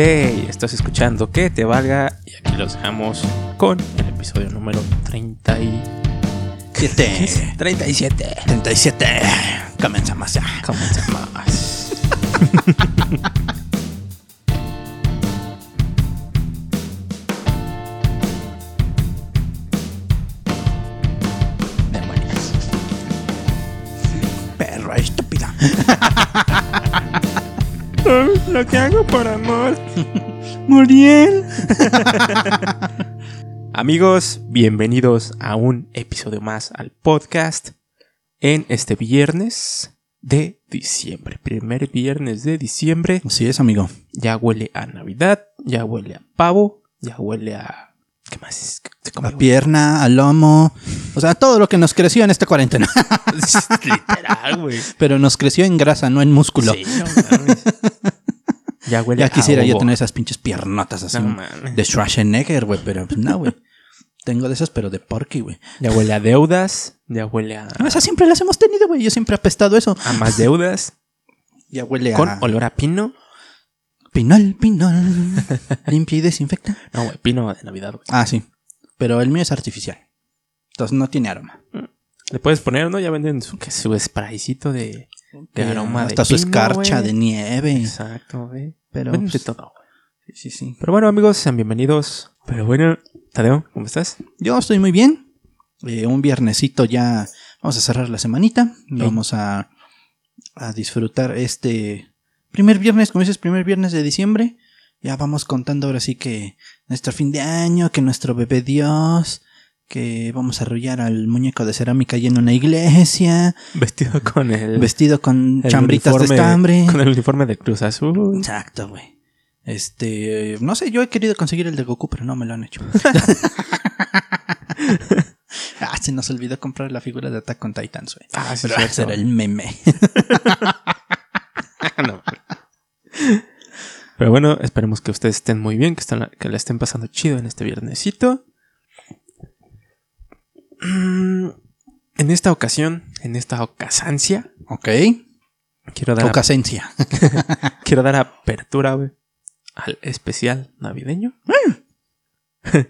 Hey, estás escuchando Que Te Valga y aquí los dejamos con el episodio número 30 y... 7. 37. 37. Comenzamos ya. Comenzamos. Demonios. Perra estúpida. Lo que hago por amor. Muriel. Amigos, bienvenidos a un episodio más al podcast en este viernes de diciembre. Primer viernes de diciembre. Así es, amigo. Ya huele a Navidad, ya huele a pavo, ya huele a... ¿Qué más A pierna, al lomo. O sea, todo lo que nos creció en esta cuarentena. Literal, güey. Pero nos creció en grasa, no en músculo. Sí, no mames. Ya huele Ya a quisiera yo tener esas pinches piernotas así. No mames. de Schwarzenegger, güey. Pero pues, no, güey. Tengo de esas, pero de porky, güey. Ya huele a deudas, ya huele a, No, esas siempre las hemos tenido, güey. Yo siempre he apestado eso. a más deudas, Ya huele con a... olor a pino. Pinol, pinol. Limpia y desinfecta. No, güey, pino de Navidad, güey. Ah, sí. Pero el mío es artificial. Entonces no tiene aroma. Le puedes poner, ¿no? Ya venden su, que su spraycito de, de aroma de Hasta su pino, escarcha güey. de nieve. Exacto, güey. Pero, Venden de pues, todo, güey. sí, sí, sí. Pero bueno, amigos, sean bienvenidos. Pero bueno, Tadeo, ¿cómo estás? Yo estoy muy bien. Eh, un viernesito ya. Vamos a cerrar la semanita. Vamos a, a disfrutar este primer viernes, como dices, primer viernes de diciembre. Ya vamos contando ahora sí que nuestro fin de año, que nuestro bebé Dios, que vamos a arrullar al muñeco de cerámica ahí en una iglesia, Vestido con el... vestido con el chambritas de estambre. Con el uniforme de Cruz Azul. Exacto, güey. Este, no sé, yo he querido conseguir el de Goku, pero no me lo han hecho. ah, se nos olvidó comprar la figura de Attack on Titans, güey. Ah, sí, Pero ese era el meme. No. Pero bueno, esperemos que ustedes estén muy bien, que, están, que la estén pasando chido en este viernesito. Mm, En esta ocasión, en esta ocasancia, ok. quiero dar, Ocasencia. quiero dar apertura al especial navideño.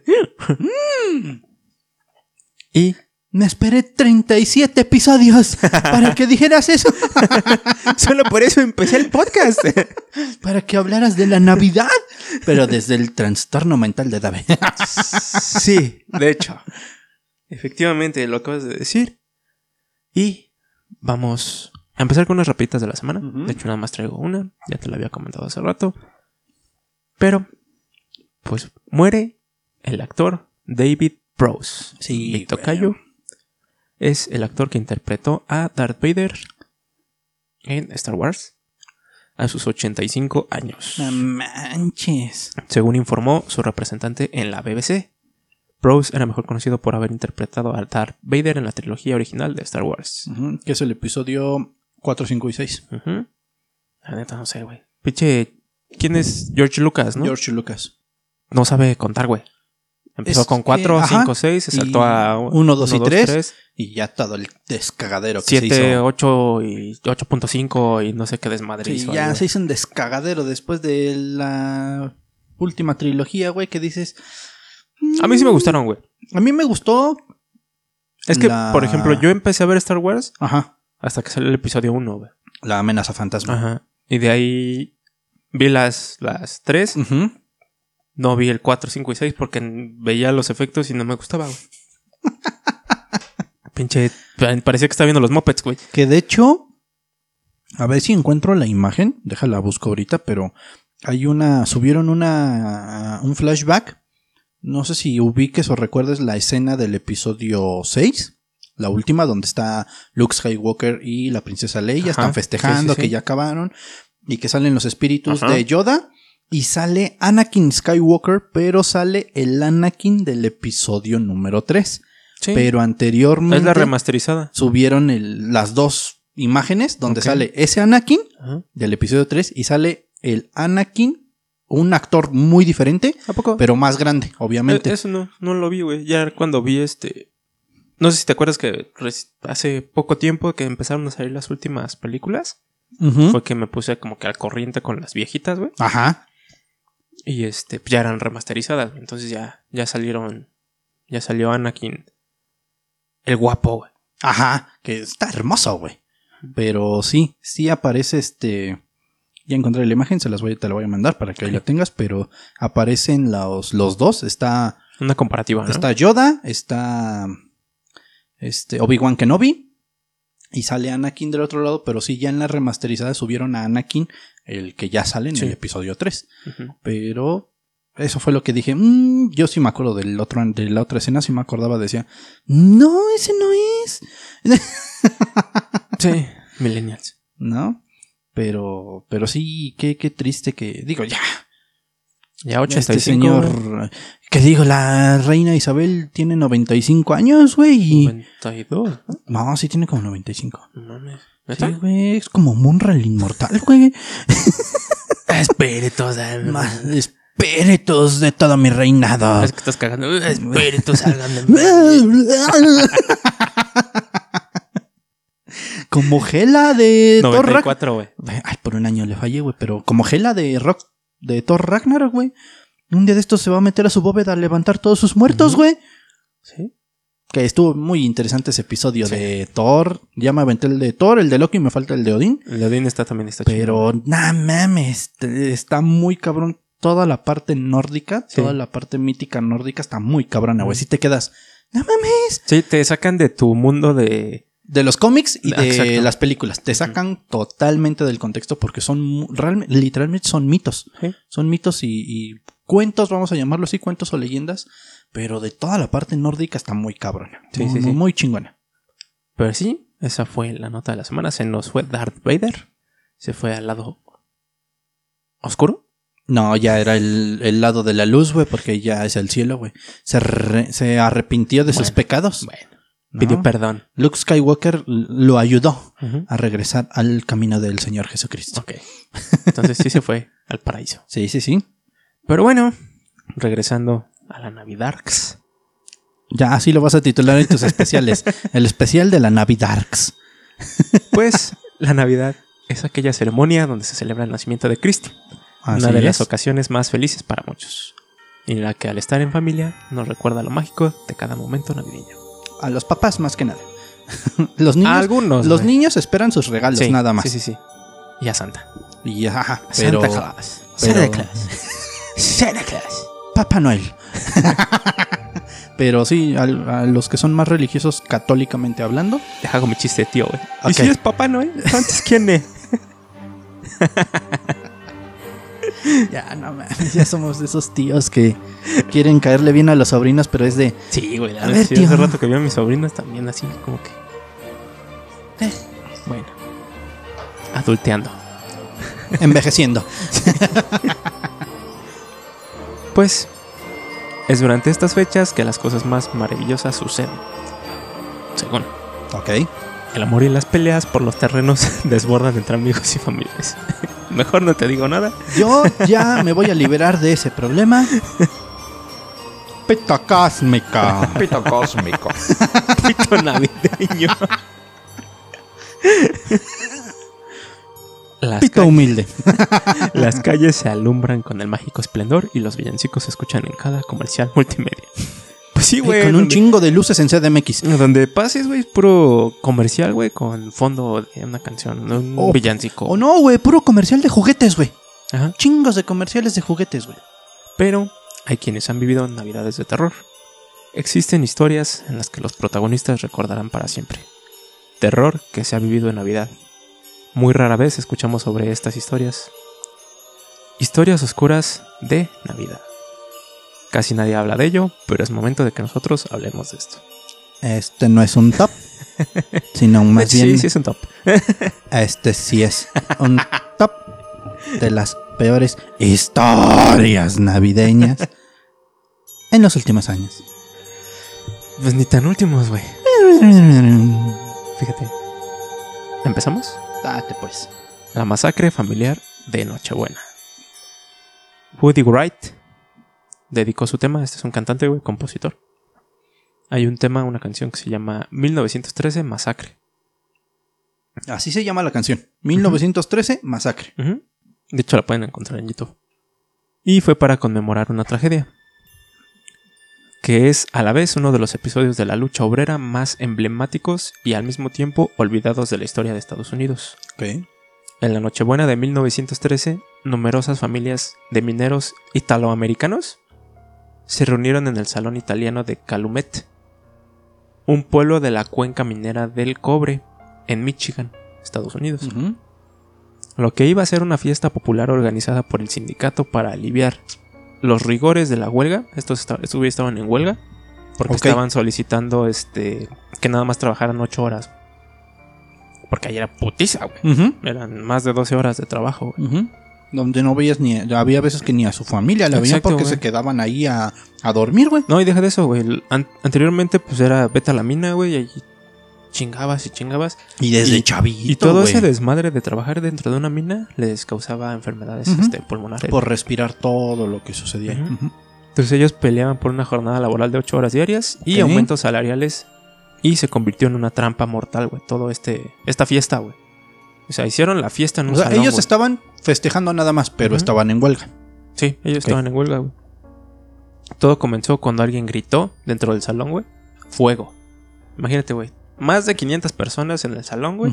y Me esperé 37 episodios para que dijeras eso. solo por eso empecé el podcast. Para que hablaras de la Navidad. Pero desde el trastorno mental de David. Sí, de hecho. Efectivamente, lo acabas de decir. Y vamos a empezar con unas rapiditas de la semana. De hecho, nada más traigo una. Ya te la había comentado hace rato. Pero, pues, muere el actor David Prowse. Sí, Mi tocayo. Es el actor que interpretó a Darth Vader en Star Wars a sus 85 años. No manches. Según informó su representante en la BBC, Prowse era mejor conocido por haber interpretado a Darth Vader en la trilogía original de Star Wars. Ujú, Que es el episodio 4, 5 y 6. Ujú. La neta, no sé, güey. Pinche. ¿Quién es George Lucas, no? George Lucas. No sabe contar, güey. Empezó Es con que, 4, ajá, 5, 6, se saltó a uno, dos y tres, 3, Y ya todo el descagadero que se 7, hizo. 8 y 8.5 y no sé qué desmadre Sí, hizo. ahí, ya güey. se hizo un descagadero después de la última trilogía, güey, que dices... A mí sí me gustaron, güey. A mí me gustó. Es que, La- por ejemplo, yo empecé a ver Star Wars Ajá. hasta que salió el episodio 1, güey. La amenaza fantasma. Ajá. Y de ahí vi las, las 3. Ujú. No vi el 4, 5 y 6 porque veía los efectos y no me gustaba, güey. Pinche. Parecía que estaba viendo los mopeds, güey. Que de hecho. A ver si encuentro la imagen. Déjala busco ahorita, pero. Hay una. Subieron una. Un flashback. No sé si ubiques o recuerdes la escena del episodio 6. La última, donde está Luke Skywalker y la princesa Leia. Ajá, Están festejando sí, sí, sí. que ya acabaron. Y que salen los espíritus Ajá. de Yoda. Y sale Anakin Skywalker, pero sale el Anakin del episodio número 3. Sí. Pero anteriormente es la remasterizada. subieron el- las dos imágenes donde sale ese Anakin Ajá. del episodio 3 y sale el Anakin, un actor muy diferente, ¿A poco? pero más grande, obviamente. Eh, Eso no, no lo vi, güey. Ya cuando vi este. No sé si te acuerdas que hace poco tiempo que empezaron a salir las últimas películas. Fue que me puse como que al corriente con las viejitas, güey. Ajá. Y este, pues ya eran remasterizadas. Entonces ya, ya salieron. Ya salió Anakin. El guapo, güey. Ajá, que está hermoso, güey. Pero sí, sí aparece este. Ya encontré la imagen, se las voy, te la voy a mandar para que ahí la tengas, pero aparecen los, los dos. Está, Una comparativa, ¿no? está Yoda, está este, Obi-Wan Kenobi y sale Anakin del otro lado, pero sí, ya en la remasterizada subieron a Anakin, el que ya sale en Sí. el episodio 3. Ujú. Pero eso fue lo que dije. "Mm", yo sí me acuerdo del otro, de la otra escena, sí me acordaba, decía, no, ese no es. Sí, Millennials. ¿No? Pero, pero sí, qué, qué triste que, digo, ya, Ya 85. este señor, que digo, la reina Isabel tiene 95 años, güey, y... 92, ¿no? No, sí tiene como 95. No mames. Sí, ¿Neta? güey, es como Munra el inmortal, güey. Espíritus. Ma- Espíritus de todo mi reinado. Es que estás cagando. Espíritus salgan de mí. como Gela de Thor Ragnarok. 94, güey. Ay, por un año le fallé, güey, pero como Gela de Rock de Thor Ragnarok, güey. Un día de estos se va a meter a su bóveda a levantar todos sus muertos, güey. Sí. Que estuvo muy interesante ese episodio Sí. de Thor. Ya me aventé el de Thor, el de Loki, me falta el de Odín. El de Odín está también está. Pero, nah mames, está muy cabrón. Toda la parte nórdica, Sí. toda la parte mítica nórdica está muy cabrona, güey. Mm. Si te quedas, no mames. Sí, te sacan de tu mundo de. De los cómics y de exacto. las películas. Te sacan totalmente del contexto porque son, realmente, literalmente son mitos. Sí. Son mitos y, y cuentos, vamos a llamarlo así, cuentos o leyendas. Pero de toda la parte nórdica está muy cabrona. Sí, muy, sí, sí. muy chingona. Pero sí, esa fue la nota de la semana. Se nos fue Darth Vader. Se fue al lado oscuro. No, ya era el, el lado de la luz, güey, porque ya es el cielo, güey. Se, re- se arrepintió de sus pecados. Bueno, ¿no? pidió perdón. Luke Skywalker lo ayudó a regresar al camino del Señor Jesucristo. Ok. Entonces sí se fue al paraíso. Sí, sí, sí. Pero bueno, regresando a la Navidarks. Ya así lo vas a titular en tus especiales. El especial de la Navidarks. Pues la Navidad es aquella ceremonia donde se celebra el nacimiento de Cristo. Así una de es. las ocasiones más felices para muchos. Y en la que al estar en familia nos recuerda lo mágico de cada momento navideño. A los papás más que nada. los niños, Algunos. los güey. niños esperan sus regalos, Sí, nada más. Sí, sí, sí. Y a Santa. Y ajá, pero Santa Claus. pero- Santa Claus. Santa Claus. Papá Noel. pero sí, a, los que son más religiosos católicamente hablando, Deja con mi chiste, tío, güey. ¿Y si es papá Noel? Entonces, ¿quién es? ya no mames, ya somos de esos tíos que quieren caerle bien a los sobrinos, pero es de Sí, güey. la A ver, sí, tío. Hace rato que vi a mis sobrinos también así, como que. Eh, bueno. Adulteando. envejeciendo. Pues. Es durante estas fechas que las cosas más maravillosas suceden. Según. ok. El amor y las peleas por los terrenos desbordan entre amigos y familiares. Mejor no te digo nada. Yo ya me voy a liberar de ese problema. Pita cósmica. Pito cósmico. Pito navideño. Las, Pito humilde. las calles se alumbran con el mágico esplendor y los villancicos se escuchan en cada comercial multimedia. Pues sí, güey. con un donde- chingo de luces en CDMX. Donde pases, güey, es puro comercial, güey, con fondo de una canción, un O- villancico. O no, güey, puro comercial de juguetes, güey. Ajá. Chingos de comerciales de juguetes, güey. Pero hay quienes han vivido navidades de terror. Existen historias en las que los protagonistas recordarán para siempre. Terror que se ha vivido en Navidad. Muy rara vez escuchamos sobre estas historias. Historias oscuras de Navidad. Casi nadie habla de ello, pero es momento de que nosotros hablemos de esto. Este no es un top, sino más sí, bien sí es un top. este sí es un top de las peores historias navideñas en los últimos años. Pues ni tan últimos, güey. Fíjate. ¿Empezamos? Date pues. La masacre familiar de Nochebuena. Woody Wright dedicó su tema, este es un cantante, güey, compositor. Hay un tema, una canción que se llama 1913 Masacre. Así se llama la canción. 1913, Masacre. De hecho, la pueden encontrar en YouTube. Y fue para conmemorar una tragedia, que es a la vez uno de los episodios de la lucha obrera más emblemáticos y al mismo tiempo olvidados de la historia de Estados Unidos. En la Nochebuena de 1913, numerosas familias de mineros italoamericanos se reunieron en el Salón Italiano de Calumet, un pueblo de la cuenca minera del cobre, en Michigan, Estados Unidos. Lo que iba a ser una fiesta popular organizada por el sindicato para aliviar los rigores de la huelga. Estos, estaban en huelga porque estaban solicitando este que nada más trabajaran 8 horas. Porque ayer era putiza, güey. Eran más de 12 horas de trabajo, güey. Donde no veías ni. Había veces que ni a su familia la veían porque se quedaban ahí a, a dormir, güey. No, y deja de eso, güey. An- anteriormente, pues era vete a la mina, güey, y chingabas y chingabas. Y desde Y- chavito. Y todo ese desmadre de trabajar dentro de una mina les causaba enfermedades este, pulmonares. Por respirar todo lo que sucedía. Entonces ellos peleaban por una jornada laboral de 8 horas diarias y aumentos salariales y se convirtió en una trampa mortal, güey. Todo este esta fiesta, güey. O sea, hicieron la fiesta en un O sea, salón, ellos estaban festejando nada más, pero estaban en huelga. Sí, ellos estaban en huelga, güey. Todo comenzó cuando alguien gritó dentro del salón, güey. Fuego. Imagínate, güey. Más de 500 personas en el salón, güey.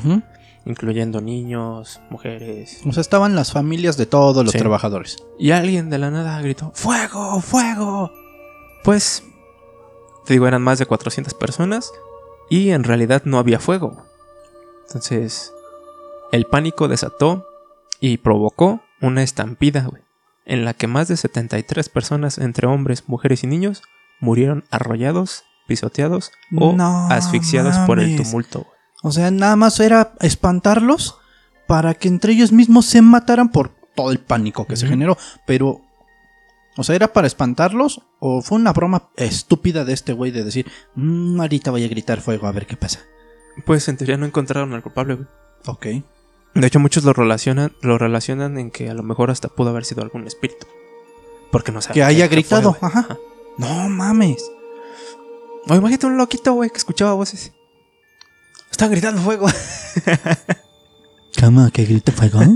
Incluyendo niños, mujeres. O sea, estaban las familias de todos los Sí. trabajadores. Y alguien de la nada gritó, ¡Fuego! ¡Fuego! Pues, te digo, eran más de 400 personas y en realidad no había fuego. Entonces, el pánico desató y provocó una estampida, güey, en la que más de 73 personas, entre hombres, mujeres y niños, murieron arrollados, pisoteados o No asfixiados por el tumulto. O sea, nada más era espantarlos para que entre ellos mismos se mataran por todo el pánico que se generó. Pero, o sea, ¿era para espantarlos o fue una broma estúpida de este güey de decir, "Mm, ahorita voy a gritar fuego a ver qué pasa? Pues en teoría no encontraron al culpable, güey. Ok. De hecho, muchos lo relacionan, lo relacionan en que a lo mejor hasta pudo haber sido algún espíritu. Porque no sabe Que haya gritado, fue, ajá. No mames. O imagínate un loquito, güey, que escuchaba voces. Están gritando fuego. ¿Cómo que grita fuego?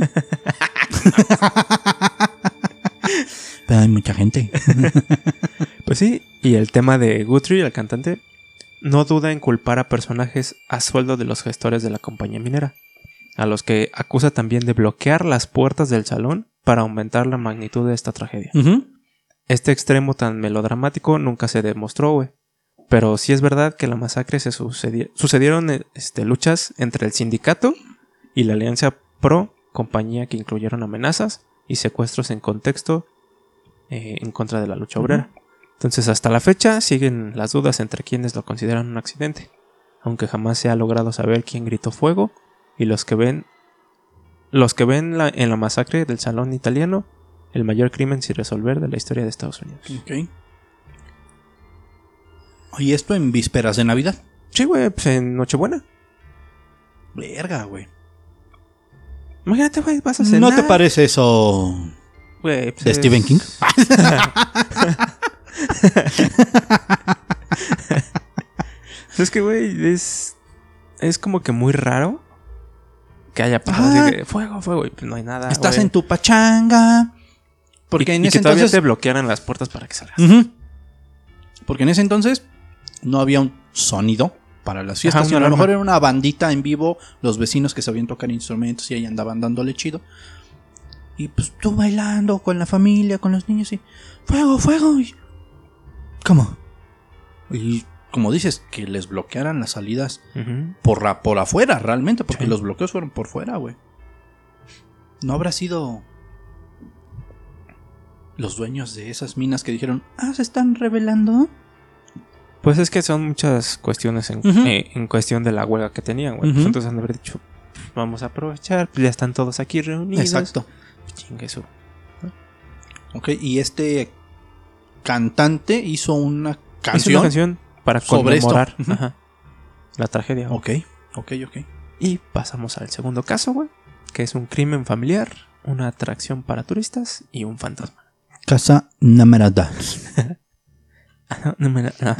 Pero hay mucha gente. Pues sí, y el tema de Guthrie, el cantante, no duda en culpar a personajes a sueldo de los gestores de la compañía minera, a los que acusa también de bloquear las puertas del salón para aumentar la magnitud de esta tragedia. Este extremo tan melodramático nunca se demostró, güey. Pero sí es verdad que la masacre se sucedi- sucedieron eh, este, luchas entre el sindicato y la alianza pro compañía que incluyeron amenazas y secuestros en contexto eh, en contra de la lucha obrera. Entonces hasta la fecha siguen las dudas entre quienes lo consideran un accidente, aunque jamás se ha logrado saber quién gritó fuego y los que ven los que ven la- en la masacre del salón italiano el mayor crimen sin resolver de la historia de Estados Unidos. Ok. Y esto en vísperas de Navidad. Sí, güey, pues en Nochebuena. Verga, güey. Imagínate, güey, vas a cenar. ¿No te parece eso Güey, pues de es- Stephen King? Es que, güey, es. Es como que muy raro que haya pasado Ah. así fuego, fuego, y pues no hay nada. Estás güey. en tu pachanga. Porque Y- en y ese que todavía entonces. te bloquearan las puertas para que salgas. Porque en ese entonces no había un sonido para las fiestas. Ajá, sino a lo mejor era una bandita en vivo, los vecinos que sabían tocar instrumentos y ahí andaban dándole chido. Y pues tú bailando con la familia, con los niños y. ¡Fuego, fuego! Y- ¿Cómo? Y como dices, que les bloquearan las salidas por, la- por afuera, realmente, porque Sí. los bloqueos fueron por fuera, güey. ¿No habrá sido los dueños de esas minas que dijeron, ah, se están revelando? Pues es que son muchas cuestiones en, eh, en cuestión de la huelga que tenían, güey. Pues Ujú. entonces han de haber dicho, vamos a aprovechar, pues ya están todos aquí reunidos. Exacto. Pues chingue su. Ok, y este cantante hizo una Hizo canción. una canción para sobre esto. conmemorar ajá, la tragedia. güey. Ok, ok, ok. Y pasamos al segundo caso, güey, que es un crimen familiar, una atracción para turistas y un fantasma. Casa 2. No me la- no.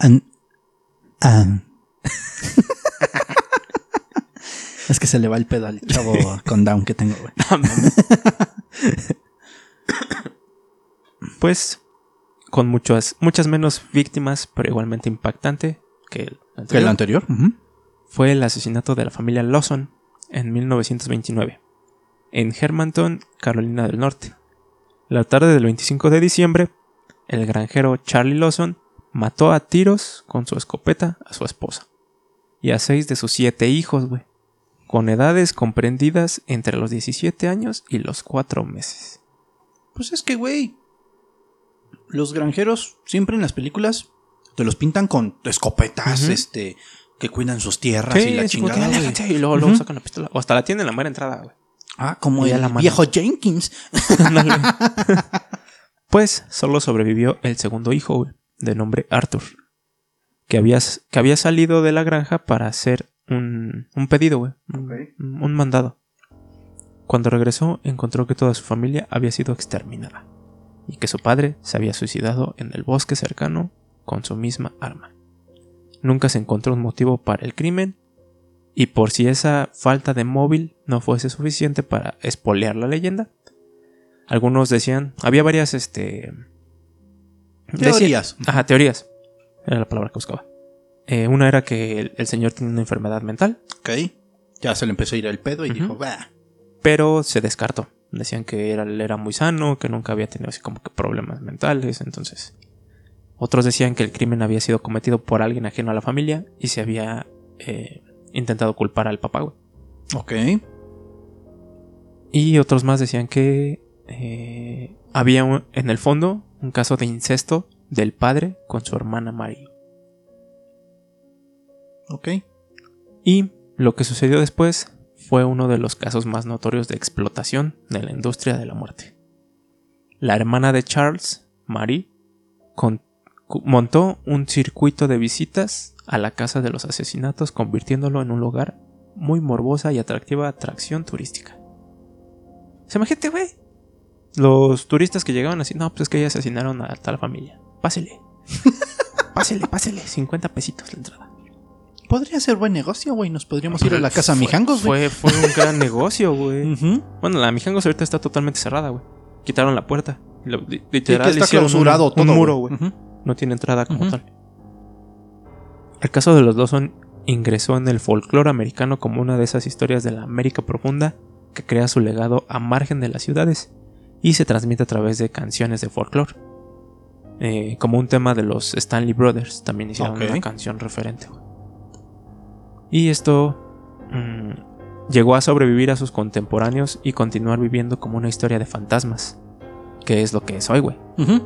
es que se le va el pedo al chavo con down que tengo, güey. pues con muchas, muchas menos víctimas, pero igualmente impactante que el ¿Que anterior, el anterior? Ujú. fue el asesinato de la familia Lawson en 1929, en Hermanton, Carolina del Norte. La tarde del 25 de diciembre, el granjero Charlie Lawson mató a tiros con su escopeta a su esposa y a seis de sus siete hijos, güey, con edades comprendidas entre los 17 años y los 4 meses. Pues es que, güey. Los granjeros siempre en las películas te los pintan con escopetas, este, que cuidan sus tierras y la chingada. "Aléjate", y luego, sacan la pistola. O hasta la tienen en la mera entrada, güey. Ah, como Y el la viejo Jenkins. Pues solo sobrevivió el segundo hijo, güey, de nombre Arthur, que había, que había salido de la granja para hacer un, un pedido, güey, un, un mandado. Cuando regresó, encontró que toda su familia había sido exterminada y que su padre se había suicidado en el bosque cercano con su misma arma. Nunca se encontró un motivo para el crimen y por si esa falta de móvil no fuese suficiente para espolear la leyenda, algunos decían, había varias, este... Teorías. ajá, teorías. Era la palabra que buscaba. Eh, una era que el, el señor tenía una enfermedad mental, Ok. Ya se le empezó a ir el pedo y dijo, va. pero se descartó. Decían que era, era muy sano, que nunca había tenido así como que problemas mentales, entonces... Otros decían que el crimen había sido cometido por alguien ajeno a la familia y se había eh, intentado culpar al papá, güey. Ok. Y otros más decían que eh, había un- en el fondo un caso de incesto del padre con su hermana Mary. Ok. Y lo que sucedió después fue uno de los casos más notorios de explotación de la industria de la muerte. La hermana de Charles, Mary, con- montó un circuito de visitas a la casa de los asesinatos, convirtiéndolo en un lugar muy morbosa y atractiva atracción turística. Se imagínate, güey. Los turistas que llegaban así, no, pues es que ya asesinaron a tal familia. Pásele. pásele, pásele. 50 pesitos la entrada. Podría ser buen negocio, güey. Nos podríamos ir a la casa Mijangos, güey. Fue, fue un gran negocio, güey. Bueno, la Mijangos ahorita está totalmente cerrada, güey. Quitaron la puerta. Lo- li- Literal, Sí, que está un- clausurado un, todo, muro, güey. No tiene entrada como tal. El caso de los Lawson ingresó en el folclore americano como una de esas historias de la América profunda que crea su legado a margen de las ciudades y se transmite a través de canciones de folclore. Eh, como un tema de los Stanley Brothers, también hicieron una canción referente. güey. Y esto mm, llegó a sobrevivir a sus contemporáneos y continuar viviendo como una historia de fantasmas, que es lo que es hoy, güey.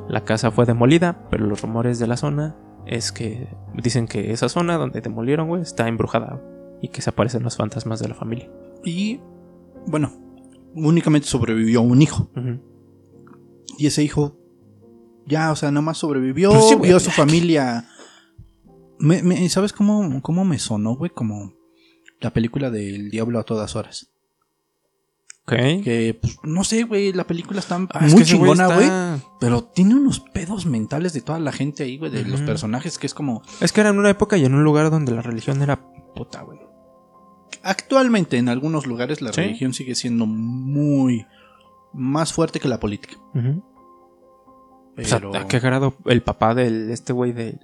La casa fue demolida, pero los rumores de la zona es que dicen que esa zona donde demolieron, güey, está embrujada y que se aparecen los fantasmas de la familia. Y bueno, únicamente sobrevivió un hijo. Y ese hijo ya, o sea, nomás sobrevivió, Pues sí, vio a su familia. Me- me- ¿Sabes cómo, cómo me sonó, güey? Como la película del Diablo a todas horas. Ok. Que, pues, no sé, güey, la película está Ah, es muy que ese güey chingona, güey. está- Pero tiene unos pedos mentales de toda la gente ahí, güey, de los personajes, que es como... Es que era en una época y en un lugar donde la religión era puta, güey. Actualmente en algunos lugares la Sí. religión sigue siendo muy... Más fuerte que la política. O sea, Pero... ¿a qué grado el papá de este güey de,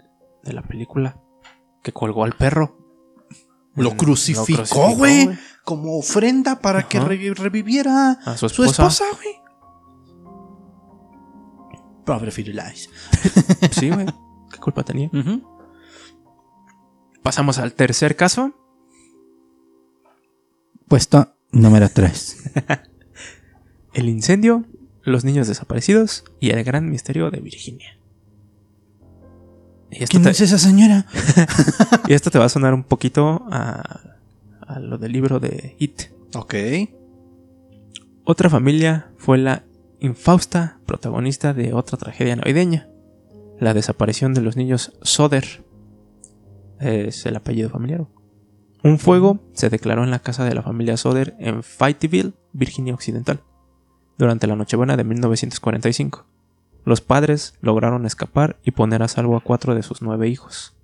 de la película que colgó al perro? Lo Mm, crucificó, güey. Como ofrenda para que re- reviviera A su esposa, güey. Pobre Firulais. Sí, güey. ¿Qué culpa tenía? Pasamos al tercer caso. Puesto número 3. El incendio, los niños desaparecidos y el gran misterio de Virginia. Y esto, ¿Quién te, es esa señora? y esto te va a sonar un poquito a, a lo del libro de It. Ok. Otra familia fue la infausta protagonista de otra tragedia navideña, la desaparición de los niños Soder. Es el apellido familiar. Un fuego se declaró en la casa de la familia Soder en Fightyville, Virginia Occidental, durante la Nochebuena de 1945. Los padres lograron escapar y poner a salvo a cuatro de sus nueve hijos,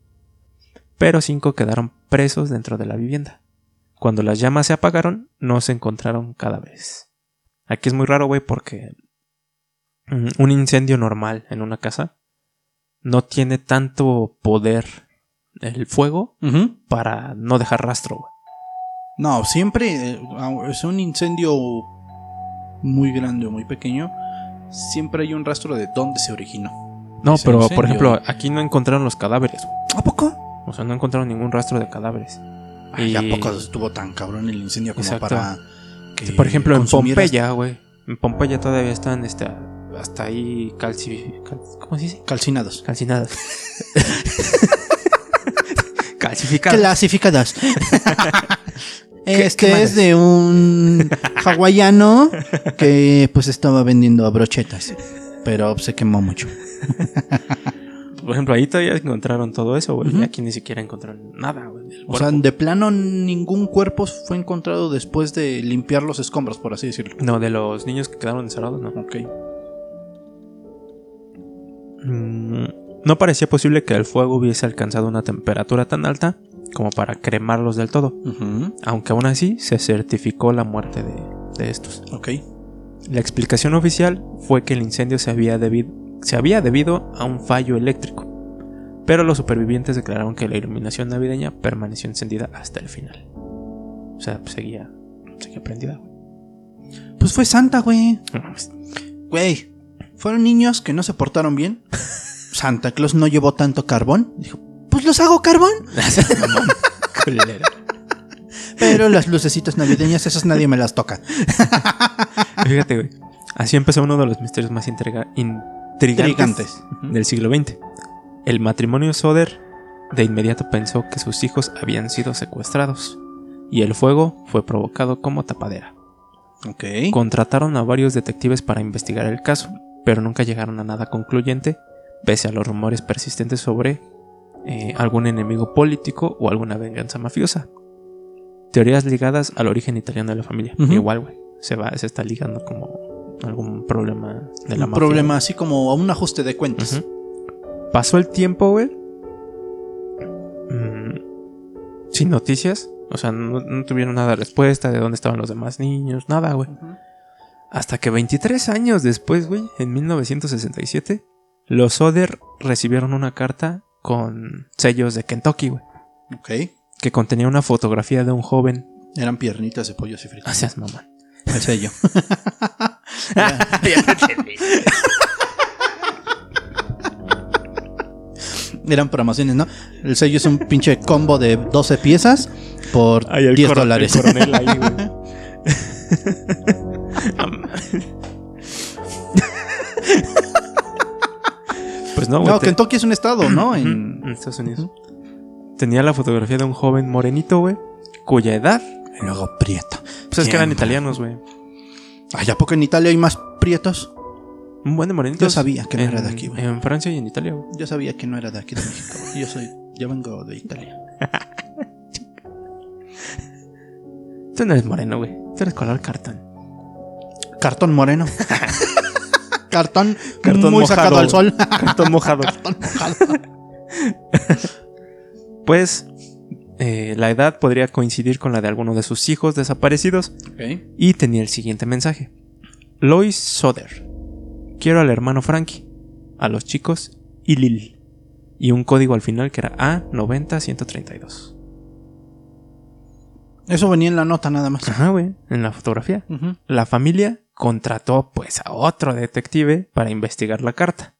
pero cinco quedaron presos dentro de la vivienda. Cuando las llamas se apagaron, no se encontraron cadáveres. Aquí es muy raro, güey, porque mm, un incendio normal en una casa no tiene tanto poder el fuego para no dejar rastro, güey. No, siempre eh, es un incendio muy grande o muy pequeño. Siempre hay un rastro de dónde se originó. No, Ese pero por ejemplo, aquí no encontraron los cadáveres, güey. ¿A poco? O sea, no encontraron ningún rastro de cadáveres. Ay, Y- ¿A poco estuvo tan cabrón el incendio como Exacto. para que Por ejemplo, en Pompeya, güey. En Pompeya todavía están este, hasta ahí calci... cal- ¿Cómo se dice? Calcinados. Calcinados. Clasificadas. este es de un hawaiano que pues estaba vendiendo brochetas. Pero se quemó mucho. Por ejemplo, ahí todavía encontraron todo eso, güey. Y aquí ni siquiera encontraron nada, güey. O sea, de plano ningún cuerpo fue encontrado después de limpiar los escombros, por así decirlo. No, de los niños que quedaron encerrados, no. Ok. Mm, no parecía posible que el fuego hubiese alcanzado una temperatura tan alta como para cremarlos del todo. Aunque aún así se certificó la muerte de, de estos. Ok. La explicación oficial fue que el incendio se había, debido, se había debido a un fallo eléctrico, pero los supervivientes declararon que la iluminación navideña permaneció encendida hasta el final. O sea, pues, seguía, seguía prendida. güey. Pues fue Santa, güey. Güey. Fueron niños que no se portaron bien. Santa Claus no llevó tanto carbón. Dijo, pues los hago carbón. Pero las lucecitas navideñas, esas nadie me las toca. Fíjate, güey. Así empezó uno de los misterios más intriga- intrigantes Intrigantes. del siglo XX. El matrimonio Soder de inmediato pensó que sus hijos habían sido secuestrados y el fuego fue provocado como tapadera. Ok. Contrataron a varios detectives para investigar el caso, pero nunca llegaron a nada concluyente, pese a los rumores persistentes sobre eh, algún enemigo político o alguna venganza mafiosa. Teorías ligadas al origen italiano de la familia. Igual, güey. Se, va, se está ligando como algún problema de la Un mafia. problema así como a un ajuste de cuentas. Pasó el tiempo, güey. Mm, sin noticias. O sea, no, no tuvieron nada de respuesta de dónde estaban los demás niños, nada, güey. Hasta que 23 años después, güey, en 1967, los Soder recibieron una carta con sellos de Kentucky, güey, Ok. que contenía una fotografía de un joven. Eran piernitas de pollo así fritas. Seas mamá. El sello. Eran promociones, ¿no? El sello es un pinche combo de 12 piezas por 10 dólares. coronel ahí, güey. no, güey. No, te- Kentucky es un estado, ¿no? En... Estados Unidos. Tenía la fotografía de un joven morenito, güey, cuya edad, Y luego prieto. pues es que eran italianos, güey. Ay, ¿a poco en Italia hay más prietos? Un buen de morenitos. Yo sabía que no en- era de aquí, güey. En Francia y en Italia, güey. Yo sabía que no era de aquí de México. Yo soy, yo vengo de Italia. Tú no eres moreno, güey. Tú eres color cartón. Cartón moreno. Cartón, Cartón muy mojado. sacado al sol. Cartón mojado. Cartón mojado. Pues eh, la edad podría coincidir con la de alguno de sus hijos desaparecidos y tenía el siguiente mensaje. Lois Soder. Quiero al hermano Frankie, a los chicos y Lil. Y un código al final que era A90132. Eso venía en la nota nada más. Ajá, güey, en la fotografía. La familia contrató pues a otro detective para investigar la carta.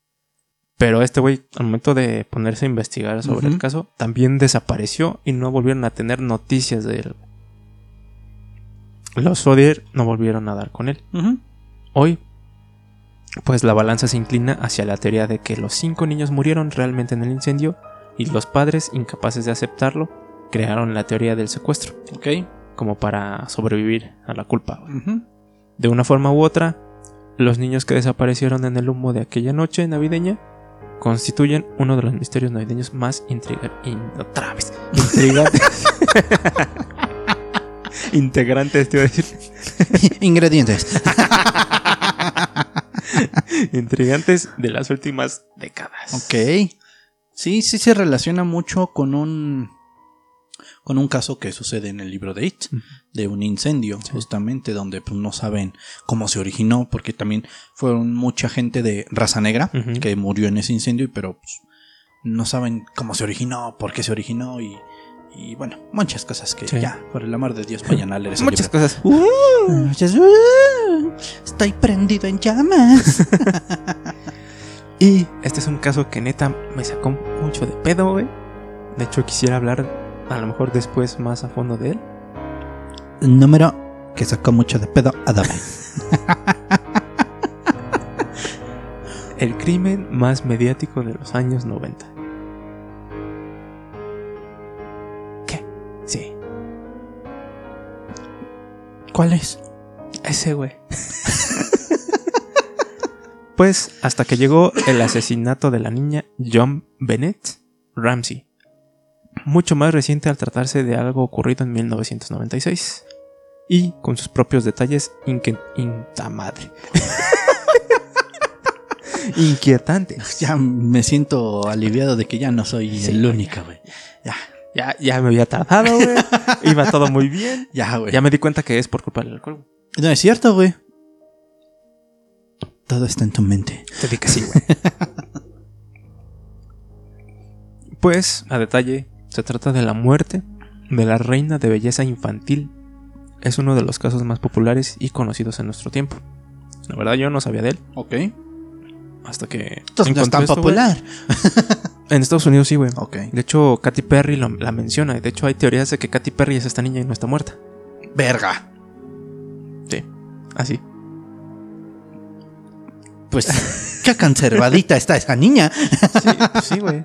Pero este güey, al momento de ponerse a investigar sobre el caso, también desapareció y no volvieron a tener noticias de él. Los Sodier no volvieron a dar con él. Hoy, pues la balanza se inclina hacia la teoría de que los cinco niños murieron realmente en el incendio y los padres, incapaces de aceptarlo, crearon la teoría del secuestro, Ok. como para sobrevivir a la culpa. De una forma u otra, los niños que desaparecieron en el humo de aquella noche navideña constituyen uno de los misterios navideños más intrigantes. otra vez. Intrigantes. Integrantes, te iba a decir. Ingredientes. Intrigantes de las últimas décadas. Ok. Sí, sí se relaciona mucho con un. Con un caso que sucede en el libro de It, de un incendio, justamente, donde pues, no saben cómo se originó, porque también fueron mucha gente de raza negra que murió en ese incendio, pero pues, no saben cómo se originó, por qué se originó y, y bueno, muchas cosas que ya, por el amor de Dios, vayan a leer ese Muchas libro. cosas. Muchas- ¡Uh! estoy prendido en llamas. Y este es un caso que neta me sacó mucho de pedo, güey. De hecho, quisiera hablar a lo mejor después más a fondo de él. Número que sacó mucho de pedo a Dame. El crimen más mediático de los años 90. ¿Qué? Sí, ¿Cuál es? ese güey. pues hasta que llegó el asesinato de la niña John Bennett Ramsey. Mucho más reciente al tratarse de algo ocurrido en 1996. Y con sus propios detalles inque- inta madre. Inquietantes. Ya me siento aliviado de que ya no soy Sí, el único, güey. Ya, Ya, ya me había tardado, güey. Iba todo muy bien. ya, güey. Ya me di cuenta que es por culpa del alcohol. No es cierto, güey. Todo está en tu mente. Te di que sí, güey. pues, a detalle, se trata de la muerte de la reina de belleza infantil. Es uno de los casos más populares y conocidos en nuestro tiempo. La verdad, yo no sabía de él Ok. hasta que. Entonces no es tan esto, güey. popular. En Estados Unidos sí, güey. Ok. De hecho, Katy Perry lo- la menciona. De hecho, hay teorías de que Katy Perry es esta niña y no está muerta. Verga. Sí, así. Pues, qué conservadita está esa niña. Sí, pues sí, güey.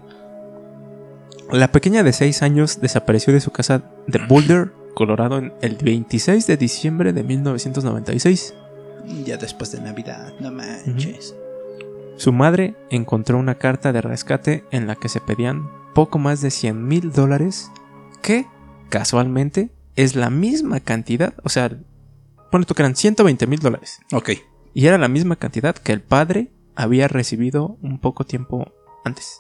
La pequeña de 6 años desapareció de su casa de Boulder, Colorado, en el 26 de diciembre de 1996. Ya después de Navidad, no manches. Su madre encontró una carta de rescate en la que se pedían poco más de 100 mil dólares, que, casualmente, es la misma cantidad, o sea, pone tú que eran 120 mil dólares, Ok. y era la misma cantidad que el padre había recibido un poco tiempo antes.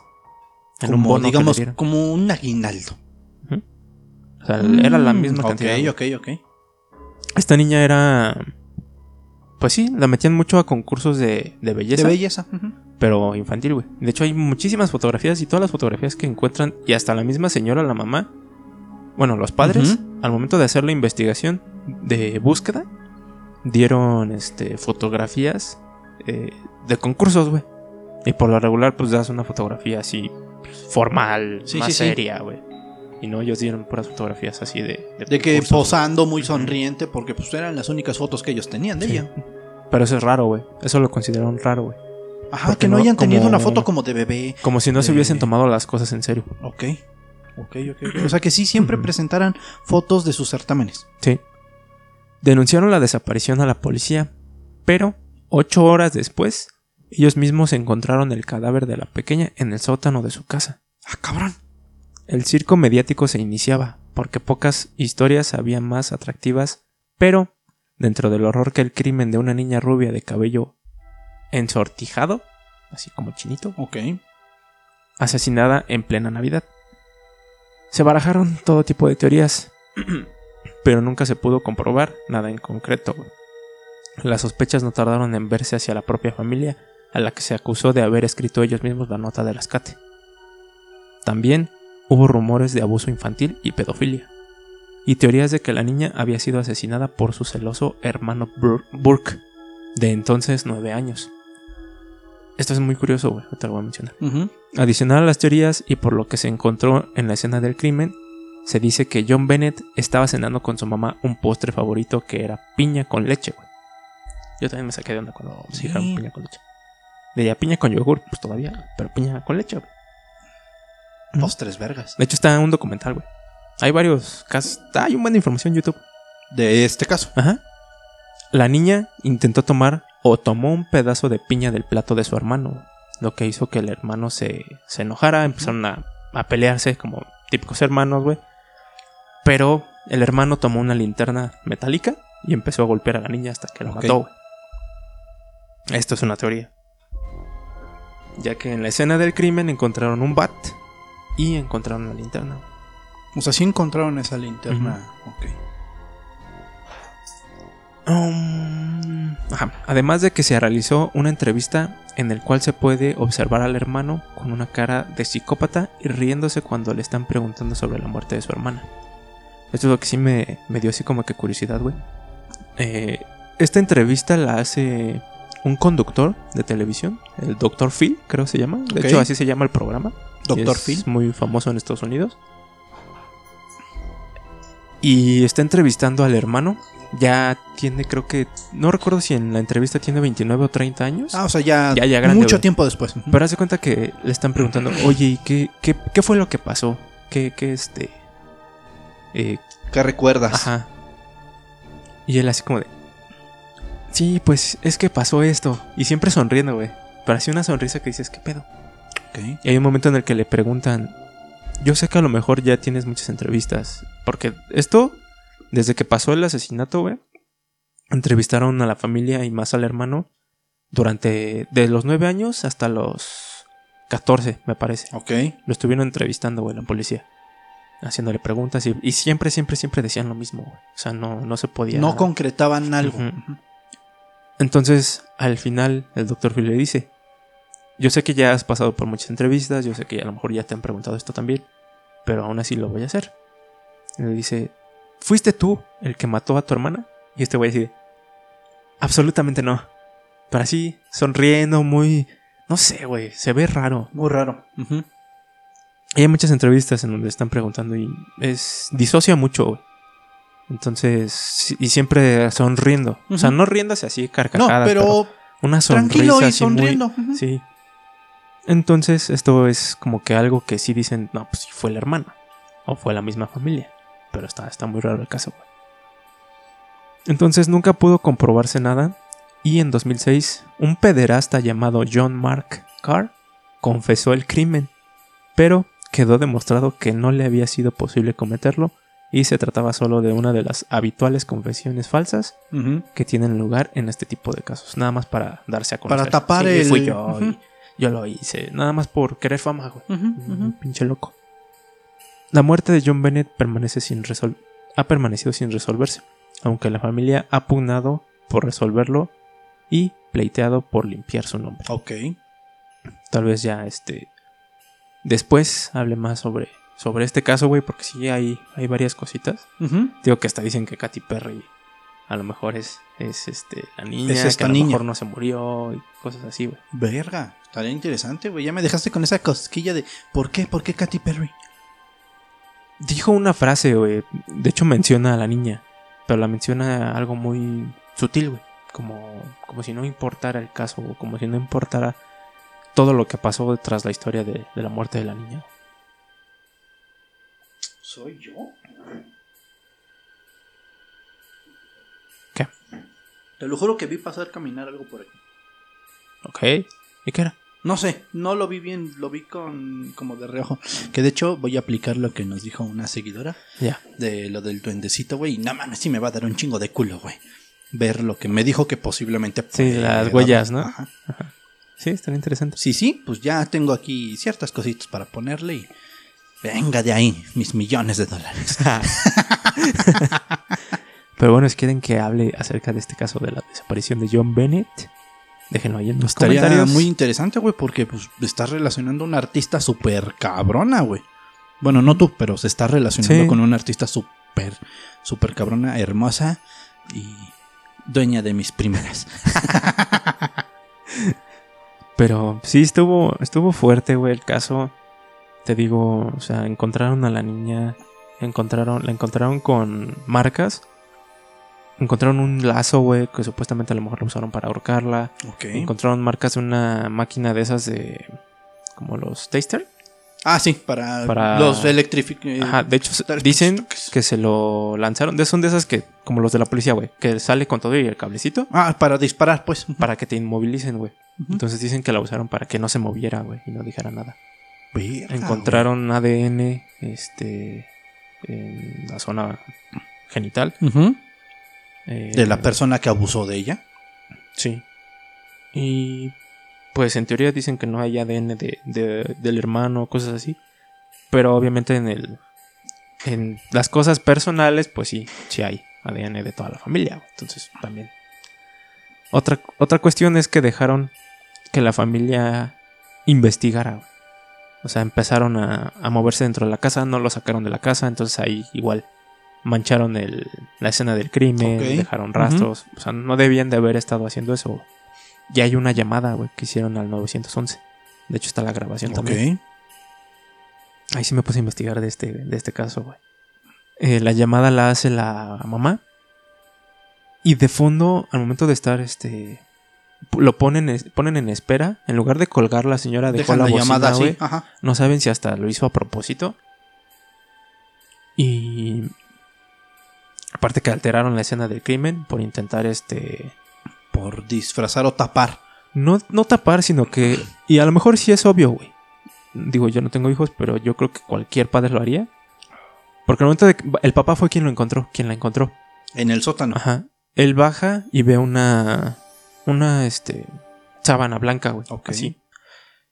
Como, bono que le digamos, como un aguinaldo. O sea, era la misma Mm, cantidad. güey. Ok, ok, ok. Esta niña era. Pues sí, la metían mucho a concursos de, de belleza. De belleza. pero infantil, güey. De hecho, hay muchísimas fotografías y todas las fotografías que encuentran, y hasta la misma señora, la mamá, bueno, los padres, al momento de hacer la investigación de búsqueda, dieron este, fotografías eh, de concursos, güey. Y por lo regular, pues das una fotografía así formal, Sí, más sí, seria, güey. Y no, ellos dieron puras fotografías así de. De que posando muy sonriente porque pues eran las únicas fotos que ellos tenían de ella. Pero eso es raro, güey. Eso lo consideraron raro, güey. Ajá, Porque que no, no- hayan tenido como- una foto como de bebé. Como si no se hubiesen tomado las cosas en serio. Ok. Ok, ok. O sea que sí siempre presentaran fotos de sus certámenes. Sí. Denunciaron la desaparición a la policía, pero ocho horas después, ellos mismos encontraron el cadáver de la pequeña en el sótano de su casa. Ah, cabrón. El circo mediático se iniciaba, porque pocas historias había más atractivas, pero dentro del horror que el crimen de una niña rubia de cabello ensortijado, así como chinito, Ok. asesinada en plena Navidad. Se barajaron todo tipo de teorías, pero nunca se pudo comprobar nada en concreto. Las sospechas no tardaron en verse hacia la propia familia, a la que se acusó de haber escrito ellos mismos la nota de rescate. También hubo rumores de abuso infantil y pedofilia, y teorías de que la niña había sido asesinada por su celoso hermano Bur- Burke, de entonces nueve años. Esto es muy curioso, güey, te lo voy a mencionar. Ujú. Adicional a las teorías y por lo que se encontró en la escena del crimen, se dice que John Bennett estaba cenando con su mamá un postre favorito que era piña con leche, güey. Yo también me saqué de onda cuando Sí. piña con leche. Diría piña con yogur, pues todavía, pero piña con leche, güey. Ujú. Postres vergas. De hecho está un documental, güey. Hay varios casos, hay un buen de información en YouTube. De este caso. Ajá. La niña intentó tomar o tomó un pedazo de piña del plato de su hermano, lo que hizo que el hermano se, se enojara, empezaron a, a pelearse como típicos hermanos, güey. Pero el hermano tomó una linterna metálica y empezó a golpear a la niña hasta que la mató, güey. Esto es una teoría. Ya que en la escena del crimen encontraron un bat y encontraron una linterna. O sea, sí encontraron esa linterna. Ok. Um, ajá. Además de que se realizó una entrevista en el cual se puede observar al hermano con una cara de psicópata y riéndose cuando le están preguntando sobre la muerte de su hermana. Esto es lo que sí me, me dio así como que curiosidad, güey. Eh, esta entrevista la hace un conductor de televisión, el Dr. Phil, creo se llama. De hecho, así se llama el programa. Dr. es Phil. muy famoso en Estados Unidos. Y está entrevistando al hermano. Ya tiene, creo que. No recuerdo si en la entrevista tiene 29 o 30 años. Ah, o sea, ya, Ya, ya grande, mucho tiempo después. Pero hace cuenta que le están preguntando, oye, ¿y qué, qué, qué fue lo que pasó? ¿Qué, qué este. eh, ¿Qué recuerdas? Ajá. Y él así como de... Sí, pues es que pasó esto. Y siempre sonriendo, güey. Pero así una sonrisa que dices, ¿qué pedo? Ok. Y hay un momento en el que le preguntan... Yo sé que a lo mejor ya tienes muchas entrevistas. Porque esto, desde que pasó el asesinato, güey, entrevistaron a la familia y más al hermano durante... De los 9 años hasta los 14, me parece. Ok. Lo estuvieron entrevistando, güey, la policía. Haciéndole preguntas y, y siempre, siempre, siempre decían lo mismo, güey. O sea, no, no se podía. No concretaban algo. Ujú. Entonces, al final, el doctor Phil le dice: Yo sé que ya has pasado por muchas entrevistas, yo sé que a lo mejor ya te han preguntado esto también, pero aún así lo voy a hacer. Y le dice: ¿Fuiste tú el que mató a tu hermana? Y este güey dice: Absolutamente no. Pero así, sonriendo, muy. No sé, güey, se ve raro. Muy raro. Hay muchas entrevistas en donde están preguntando y es disocia mucho, güey. Entonces, y siempre sonriendo. O sea, no riéndose así No, carcajadas, pero, pero, una sonrisa tranquilo y así muy- sonriendo. Ujú. Sí. Entonces, esto es como que algo que sí dicen, no, pues sí fue la hermana. O fue la misma familia. Pero está, está muy raro el caso, güey. Entonces nunca pudo comprobarse nada. Y en 2006, un pederasta llamado John Mark Carr confesó el crimen. Pero quedó demostrado que no le había sido posible cometerlo. Y se trataba solo de una de las habituales confesiones falsas que tienen lugar en este tipo de casos. Nada más para darse a conocer. Para tapar Sí, el- Fui yo, y yo lo hice. Nada más por querer fama, güey. Pinche loco. La muerte de John Bennett permanece sin resol- ha permanecido sin resolverse, aunque la familia ha pugnado por resolverlo y pleiteado por limpiar su nombre. Ok. Tal vez ya este después hable más sobre sobre este caso, güey, porque sí hay hay varias cositas. Digo que hasta dicen que Katy Perry a lo mejor es, es este, la niña, Es esta que a lo niña. mejor no se murió y cosas así, güey. Verga. Estaría interesante, güey. Ya me dejaste con esa cosquilla de ¿por qué? ¿Por qué Katy Perry? Dijo una frase, güey. De hecho menciona a la niña, pero la menciona algo muy sutil, güey. Como, como si no importara el caso, o como si no importara todo lo que pasó tras la historia de, de la muerte de la niña. ¿Soy yo? ¿Qué? Te lo juro que vi pasar caminar algo por aquí. Ok. ¿Y qué era? No sé, no lo vi bien, lo vi con como de reojo. Que de hecho voy a aplicar lo que nos dijo una seguidora Ya. de lo del duendecito, güey. Y no mames, sí me va a dar un chingo de culo, güey. Ver lo que me dijo que posiblemente. Sí, las huellas, ¿no? Ajá. Sí, están interesantes. Sí, sí, pues ya tengo aquí ciertas cositas para ponerle y. Venga de ahí, mis millones de dólares. Pero bueno, si quieren que hable acerca de este caso de la desaparición de John Bennett, déjenlo ahí en los Estaría comentarios. muy interesante, güey, porque pues estás relacionando a una artista súper cabrona, güey. Bueno, no tú, pero se está relacionando Sí. con una artista súper, súper cabrona, hermosa y dueña de mis primeras. Pero sí estuvo, estuvo fuerte, güey, el caso. Te digo, o sea, encontraron a la niña, encontraron, la encontraron con marcas. Encontraron un lazo, güey, que supuestamente a lo mejor lo usaron para ahorcarla. Ok. Encontraron marcas de una máquina de esas de como los taster. Ah, sí, para, Para- los electrificados. Ajá, de hecho dicen que se lo lanzaron. De son de esas que como los de la policía, güey, que sale con todo y el cablecito Ah, para disparar, pues. para que te inmovilicen, güey. Entonces dicen que la usaron para que no se moviera, güey, y no dijera nada. Verga, Encontraron ADN este en la zona genital. eh, De la persona que abusó de ella. Sí. Y pues en teoría dicen que no hay ADN de, de- del hermano, cosas así. Pero obviamente en el en las cosas personales, pues sí, sí hay ADN de toda la familia. Entonces, también. Otra, otra cuestión es que dejaron que la familia investigara. O sea, empezaron a, a moverse dentro de la casa, no lo sacaron de la casa, entonces ahí igual mancharon el- la escena del crimen, dejaron rastros. O sea, no debían de haber estado haciendo eso. Ya hay una llamada, güey, que hicieron al 911. De hecho, está la grabación también. Ok. Ahí sí me puse a investigar de este, de este caso, güey. Eh, la llamada la hace la mamá. Y de fondo, al momento de estar, este. Lo ponen, ponen en espera. En lugar de colgar, la señora dejó Dejan la, la bocina, llamada así. Ajá. No saben si hasta lo hizo a propósito. Y. Aparte que alteraron la escena del crimen por intentar este. Por disfrazar o tapar. No, no tapar, sino que. Y a lo mejor sí es obvio, güey. Digo, yo no tengo hijos, pero yo creo que cualquier padre lo haría. Porque al momento de que. El papá fue quien lo encontró, quien la encontró. En el sótano. Ajá. Él baja y ve una. Una, este. Sábana blanca, güey. Ok. Así.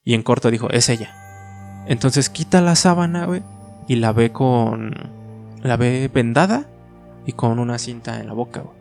Y en corto dijo, es ella. Entonces quita la sábana, güey. Y la ve con. La ve vendada y con una cinta en la boca, güey.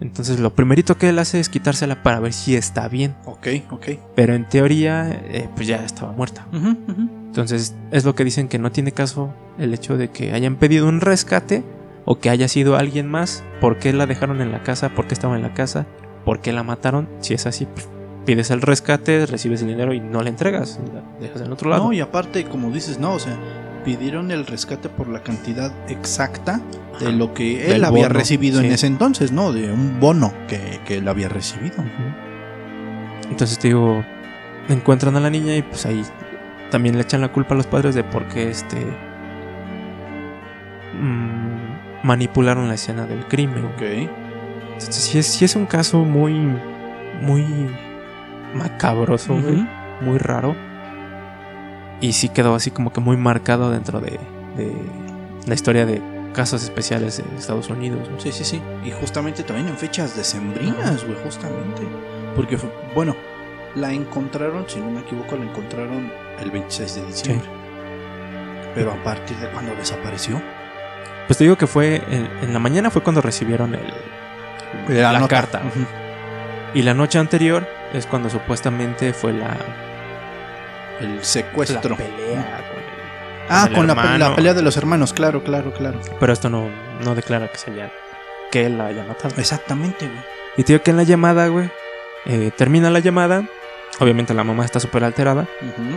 Entonces lo primerito que él hace es quitársela para ver si está bien. Ok, ok. Pero en teoría, eh, pues ya estaba muerta. Entonces es lo que dicen que no tiene caso el hecho de que hayan pedido un rescate o que haya sido alguien más. ¿Por qué la dejaron en la casa? ¿Por qué estaba en la casa? ¿Por qué la mataron? Si es así, pues, pides el rescate, recibes el dinero y no la entregas. La dejas en otro lado. No, y aparte, como dices, no, o sea, pidieron el rescate por la cantidad exacta de lo que él Del había bono, recibido sí. en ese entonces, ¿no? De un bono que, que él había recibido. Entonces te digo, encuentran a la niña y pues ahí también le echan la culpa a los padres de por qué este mm, manipularon la escena del crimen. Ok. Entonces sí es, sí es un caso muy, muy macabroso, Ujú. muy raro. Y sí quedó así como que muy marcado dentro de, de la historia de casos especiales de Estados Unidos. ¿no? Sí, sí, sí. Y justamente también en fechas decembrinas, güey, justamente. Porque, fue- bueno, la encontraron, si no me equivoco, la encontraron el 26 de diciembre. Pero a partir de cuando desapareció. Pues te digo que fue en, en la mañana fue cuando recibieron el, la, nota. carta. Y la noche anterior es cuando supuestamente fue la, El la secuestro. pelea con el- ah, con la, pe- la pelea de los hermanos, claro, claro, claro. Pero esto no, no declara que se haya, que él la haya matado. Exactamente, güey. Y te digo que en la llamada, güey, eh, termina la llamada. Obviamente la mamá está súper alterada,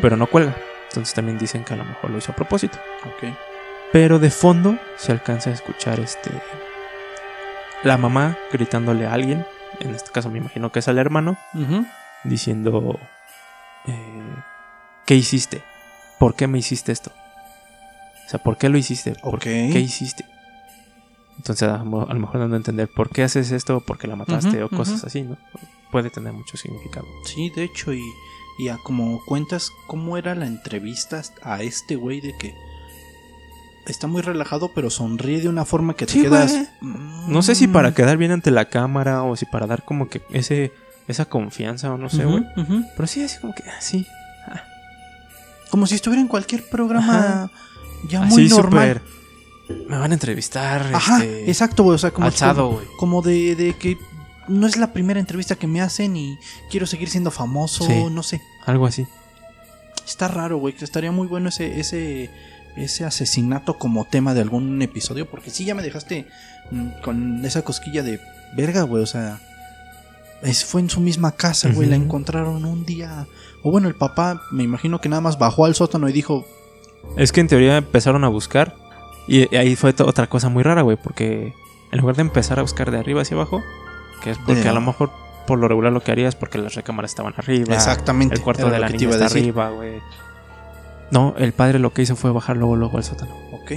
pero no cuelga. Entonces también dicen que a lo mejor lo hizo a propósito. Ok. Pero de fondo se alcanza a escuchar este. La mamá gritándole a alguien. En este caso me imagino que es al hermano. Diciendo. eh, ¿Qué hiciste? ¿Por qué me hiciste esto? O sea, ¿por qué lo hiciste? ¿Por Ok. ¿Qué hiciste? Entonces a lo mejor dando a entender por qué haces esto, por qué la mataste o cosas así, ¿no? Puede tener mucho significado. Sí, de hecho, y, y a como cuentas cómo era la entrevista a este güey de que está muy relajado, pero sonríe de una forma que te Sí, quedas. "Mm". No sé si para quedar bien ante la cámara o si para dar como que ese esa confianza o no sé, güey. Pero sí, así como que así. Como si estuviera en cualquier programa ya así muy normal. Me van a entrevistar. Ajá, este, exacto, güey. O sea, como, alzado, como, como de, de que no es la primera entrevista que me hacen y quiero seguir siendo famoso, Sí. no sé. Algo así. Está raro, güey. Estaría muy bueno ese, ese, ese asesinato como tema de algún episodio. Porque sí, ya me dejaste mm, con esa cosquilla de verga, güey. O sea, es, fue en su misma casa, güey. La encontraron un día. O bueno, el papá, me imagino que nada más bajó al sótano y dijo: Es que en teoría empezaron a buscar. Y ahí fue otra cosa muy rara, güey. Porque en lugar de empezar a buscar de arriba hacia abajo, que es porque a lo mejor por lo regular lo que harías porque las recámaras estaban arriba. Exactamente. El cuarto de la niña está arriba, güey. No, el padre lo que hizo fue bajar luego, luego al sótano. Ok.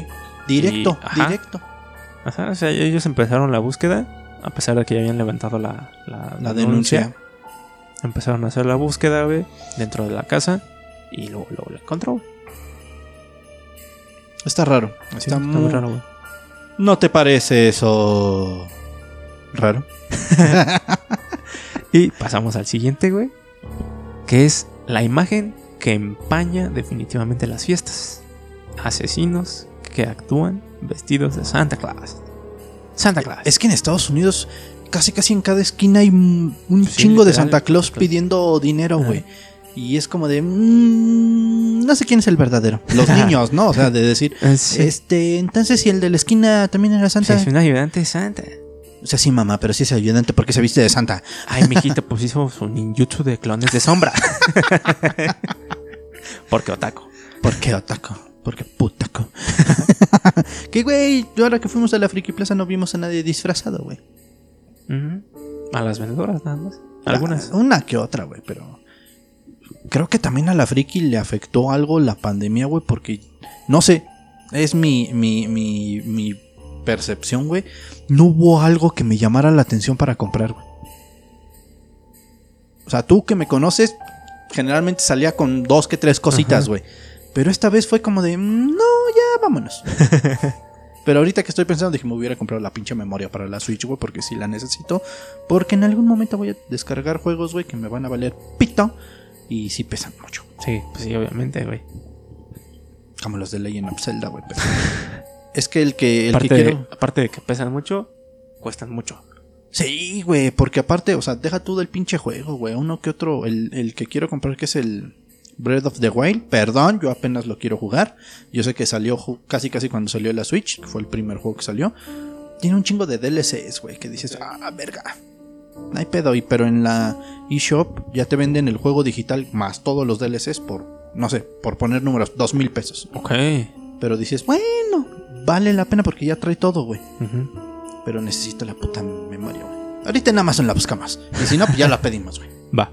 Directo, Y- ajá. directo. Ajá, o sea, ellos empezaron la búsqueda, a pesar de que ya habían levantado la, la, La denuncia. Empezaron a hacer la búsqueda, güey, dentro de la casa y luego, luego la encontró. güey. Está raro. Sí, Está, muy muy raro, güey. ¿No te parece eso raro? Y pasamos al siguiente, güey, que es la imagen que empaña definitivamente las fiestas. Asesinos que actúan vestidos de Santa Claus. Santa Claus. Es que en Estados Unidos casi casi en cada esquina hay un Sí, chingo de literal, Santa Claus Santa Claus. pidiendo dinero, güey. Y es como de... mm, no sé quién es el verdadero. Los niños, ¿no? O sea, de decir... Sí. Este, entonces si el de la esquina también era Santa. Sí, es un ayudante de Santa. O sea, sí, mamá, pero sí es ayudante porque se viste de Santa. Ay, mijito, pues hizo su ninjutsu de clones de sombra. Porque otaku. ¿Por qué otaco? Porque putaco. que güey, ahora que fuimos a la Friki Plaza no vimos a nadie disfrazado, güey. A las vendedoras nada más. Algunas. Ah, Una que otra, güey, pero. Creo que también a la Friki le afectó algo la pandemia, güey, porque. No sé. Es mi, mi, mi, mi percepción, güey. No hubo algo que me llamara la atención para comprar, güey. O sea, tú que me conoces, generalmente salía con dos que tres cositas, güey. Pero esta vez fue como de, "Mm, no, ya vámonos. Pero ahorita que estoy pensando, dije, me hubiera comprado la pinche memoria para la Switch, güey, porque sí la necesito. Porque en algún momento voy a descargar juegos, güey, que me van a valer pito. Y sí pesan mucho. Sí, pues sí, obviamente, güey. Como los de Legend of Zelda, güey. es que el que, el Aparte, que quiero... aparte de que pesan mucho, cuestan mucho. Sí, güey, porque aparte, o sea, deja tú del pinche juego, güey. Uno que otro, el, el que quiero comprar, que es el Breath of the Wild. Perdón, yo apenas lo quiero jugar. Yo sé que salió casi casi cuando salió la Switch, que fue el primer juego que salió. Tiene un chingo de DLCs, güey, que dices, ah, verga. No hay pedo, y, pero en la eShop ya te venden el juego digital más todos los DLCs por, no sé, por poner números, dos mil pesos. Ok. Pero dices, bueno, vale la pena porque ya trae todo, güey. Pero necesito la puta memoria, güey. Ahorita en Amazon la buscamos. Y si no, pues ya la pedimos, güey. Va.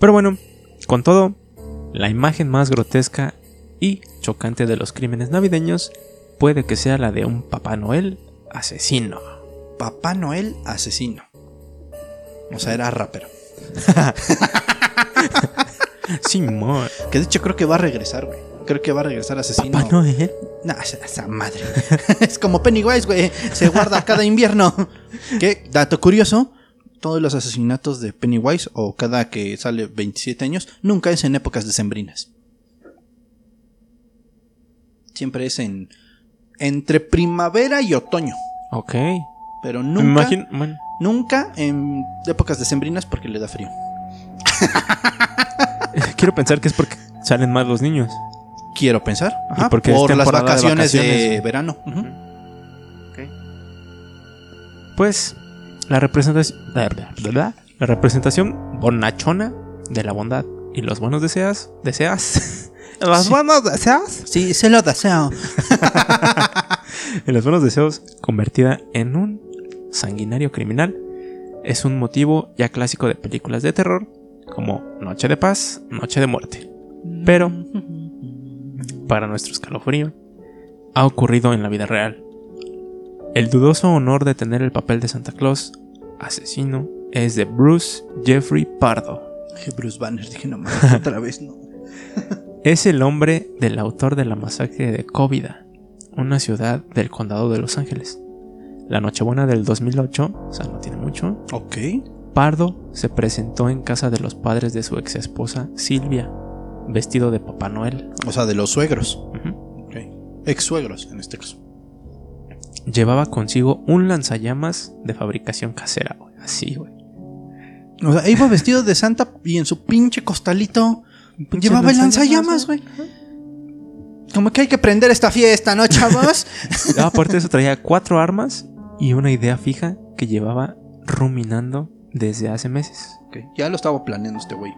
Pero bueno, con todo, la imagen más grotesca y chocante de los crímenes navideños puede que sea la de un Papá Noel asesino. Papá Noel asesino. O sea, era rapero. Simón. Que de hecho creo que va a regresar, güey. Creo que va a regresar asesino. Papá Noel. Nah, esa, madre. es como Pennywise, güey. Se guarda cada invierno. Que, dato curioso, todos los asesinatos de Pennywise, o cada que sale 27 años, nunca es en épocas decembrinas. Siempre es en. entre primavera y otoño. Ok. Pero nunca. Bueno, Nunca en épocas decembrinas porque le da frío. quiero pensar que es porque salen más los niños. Quiero pensar. Ajá, porque por las de vacaciones de, verano. Pues la representación, la representación bonachona de la bondad y los buenos deseas, deseas, los Sí. buenos deseos, Sí, se lo deseo. y los buenos deseos convertida en un sanguinario criminal es un motivo ya clásico de películas de terror como Noche de Paz, Noche de Muerte. Pero para nuestro escalofrío, ha ocurrido en la vida real. El dudoso honor de tener el papel de Santa Claus, asesino, es de Bruce Jeffrey Pardo. Bruce Banner, dije no mames, otra vez no. Es el hombre del autor de la masacre de Cóvida, una ciudad del condado de Los Ángeles. La Nochebuena del 2008, o sea, no tiene mucho, Ok. Pardo se presentó en casa de los padres de su ex esposa Silvia, vestido de Papá Noel. O sea, de los suegros. Ex suegros, en este caso. Llevaba consigo un lanzallamas de fabricación casera, güey. Así, güey. O sea, iba vestido de Santa y en su pinche costalito llevaba el lanzallamas, güey. Como que hay que prender esta fiesta, ¿no, chavos? Ah, Aparte de eso, traía cuatro armas y una idea fija que llevaba ruminando desde hace meses. Ya lo estaba planeando este güey.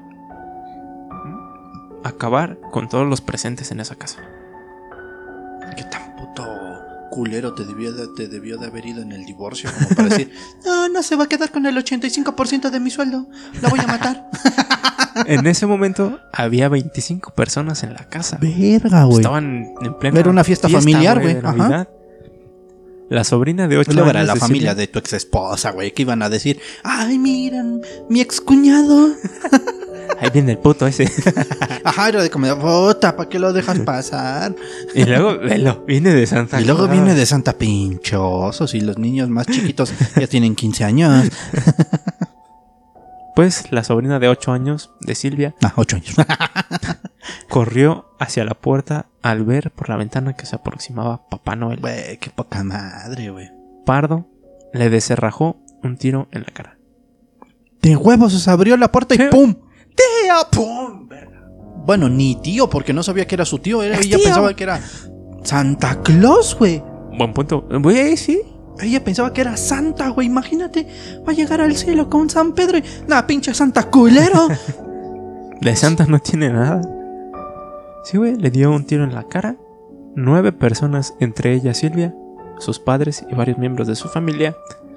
Acabar con todos los presentes en esa casa. Qué tan puto culero te debió, de, te debió de haber ido en el divorcio como para decir, no, no se va a quedar con el 85% de mi sueldo, la voy a matar. En ese momento había 25 personas en la casa. Verga, güey. Estaban en plena Era una fiesta familiar, güey. La sobrina de 8 Luego años. era la de familia Silvia- de tu ex esposa, güey, que iban a decir, ay, miren, mi ex cuñado. Ahí viene el puto ese. Ajá, era de como, puta, ¿para qué lo dejas pasar? y luego, velo, viene de Santa Y luego Claus. viene de Santa Pinchosos y los niños más chiquitos ya tienen 15 años. Pues la sobrina de 8 años de Silvia Ah, 8 años. corrió hacia la puerta al ver por la ventana que se aproximaba Papá Noel. Güey, qué poca madre, güey. Pardo le deserrajó un tiro en la cara. De huevos, se abrió la puerta y. ¡pum! ¡Tío! ¡pum! Bueno, ni tío, porque no sabía que era su tío. Era, ella tío. pensaba que era Santa Claus, güey. Buen punto. Güey, sí. Ella pensaba que era Santa, güey. Imagínate, va a llegar al cielo con San Pedro y. ¡Nah, pinche Santa culero! De Santa no tiene nada. Sí, güey, le dio un tiro en la cara. Nueve personas, entre ellas Silvia, sus padres y varios miembros de su familia,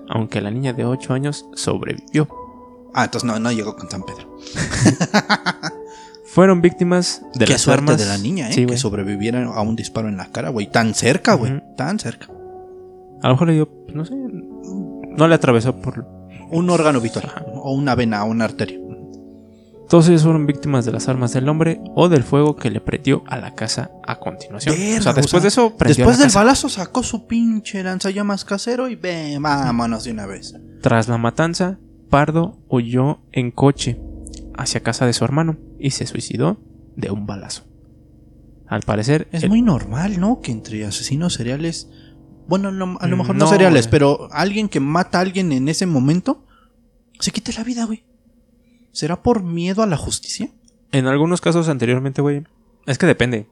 aunque la niña de 8 años sobrevivió. Ah, entonces no, no llegó con San Pedro. Fueron víctimas de Qué las suerte armas. de la niña, ¿eh? Sí, que güey. sobreviviera a un disparo en la cara, güey. Tan cerca, güey. Tan cerca. A lo mejor le dio, pues, no sé, no le atravesó por... Un órgano vital. O una vena, o una arteria. Todos ellos fueron víctimas de las armas del hombre o del fuego que le prendió a la casa a continuación. Verga, o sea, o después sea, de eso prendió Después la del casa. balazo sacó su pinche lanzallamas casero y ve, vámonos de una vez. Tras la matanza, Pardo huyó en coche hacia casa de su hermano y se suicidó de un balazo. Al parecer, Es el- muy normal, ¿no? Que entre asesinos seriales. Bueno, no- a lo mejor no, no, seriales, güey. pero alguien que mata a alguien en ese momento se quite la vida, güey. ¿Será por miedo a la justicia? en algunos casos anteriormente, güey, es que depende.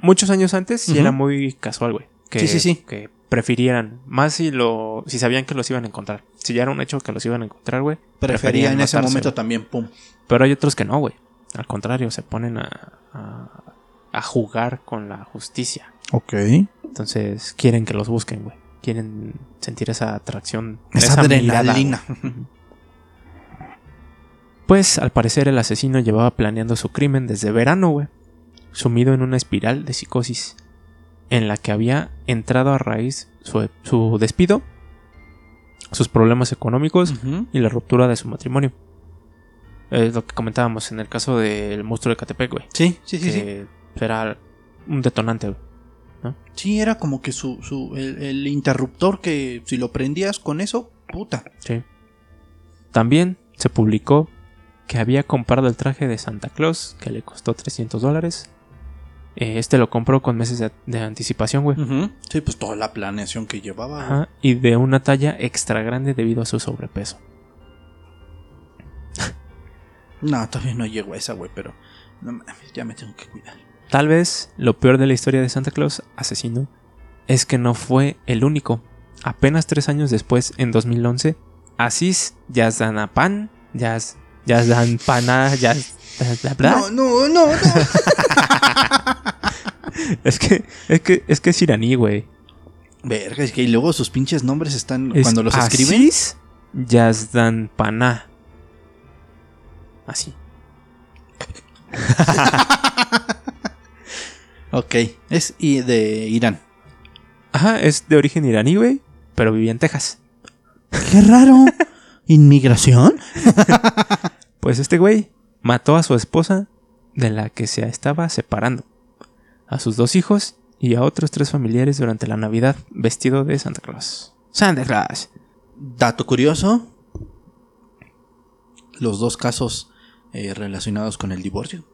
Muchos años antes sí era muy casual, güey. Que, Sí, sí, sí. Que prefirieran, más si lo, si sabían que los iban a encontrar. Si ya era un hecho que los iban a encontrar, güey. Prefería preferían en ese momento también, pum. Pero hay otros que no, güey. Al contrario, se ponen a, a, a jugar con la justicia. Ok. Entonces quieren que los busquen, güey. Quieren sentir esa atracción. Esa, adrenalina. Pues al parecer el asesino llevaba planeando su crimen desde verano, güey. Sumido en una espiral de psicosis. En la que había entrado a raíz su, su despido, sus problemas económicos y la ruptura de su matrimonio. Es lo que comentábamos en el caso del monstruo de Catepec, güey. Sí, sí, sí, sí. que era un detonante, güey. Sí, era como que su, su el, el interruptor que si lo prendías con eso, puta. Sí. También se publicó que había comprado el traje de Santa Claus, que le costó 300 dólares. Eh, Este lo compró con meses de, de anticipación, güey. Sí, pues toda la planeación que llevaba. Ajá, y de una talla extra grande debido a su sobrepeso. No, todavía no llego a esa, güey, pero no ya me tengo que cuidar. Tal vez lo peor de la historia de Santa Claus, asesino, es que no fue el único. Apenas tres años después, en 2011, Asís Yazdanapan, Yaz, Yazdanpana, Yaz, bla, bla, No, no, no, no. Es que, es que, es que es iraní, güey. Verga, es que y luego sus pinches nombres están Es cuando los escriben. Asís Yazdanpana. Así. Ok, es de Irán. Ajá, es de origen iraní, güey, pero vivía en Texas. Qué raro. ¿Inmigración? Pues este güey mató a su esposa de la que se estaba separando, a sus dos hijos y a otros tres familiares durante la Navidad vestido de Santa Claus. Santa Claus. Dato curioso. Los dos casos eh, relacionados con el divorcio.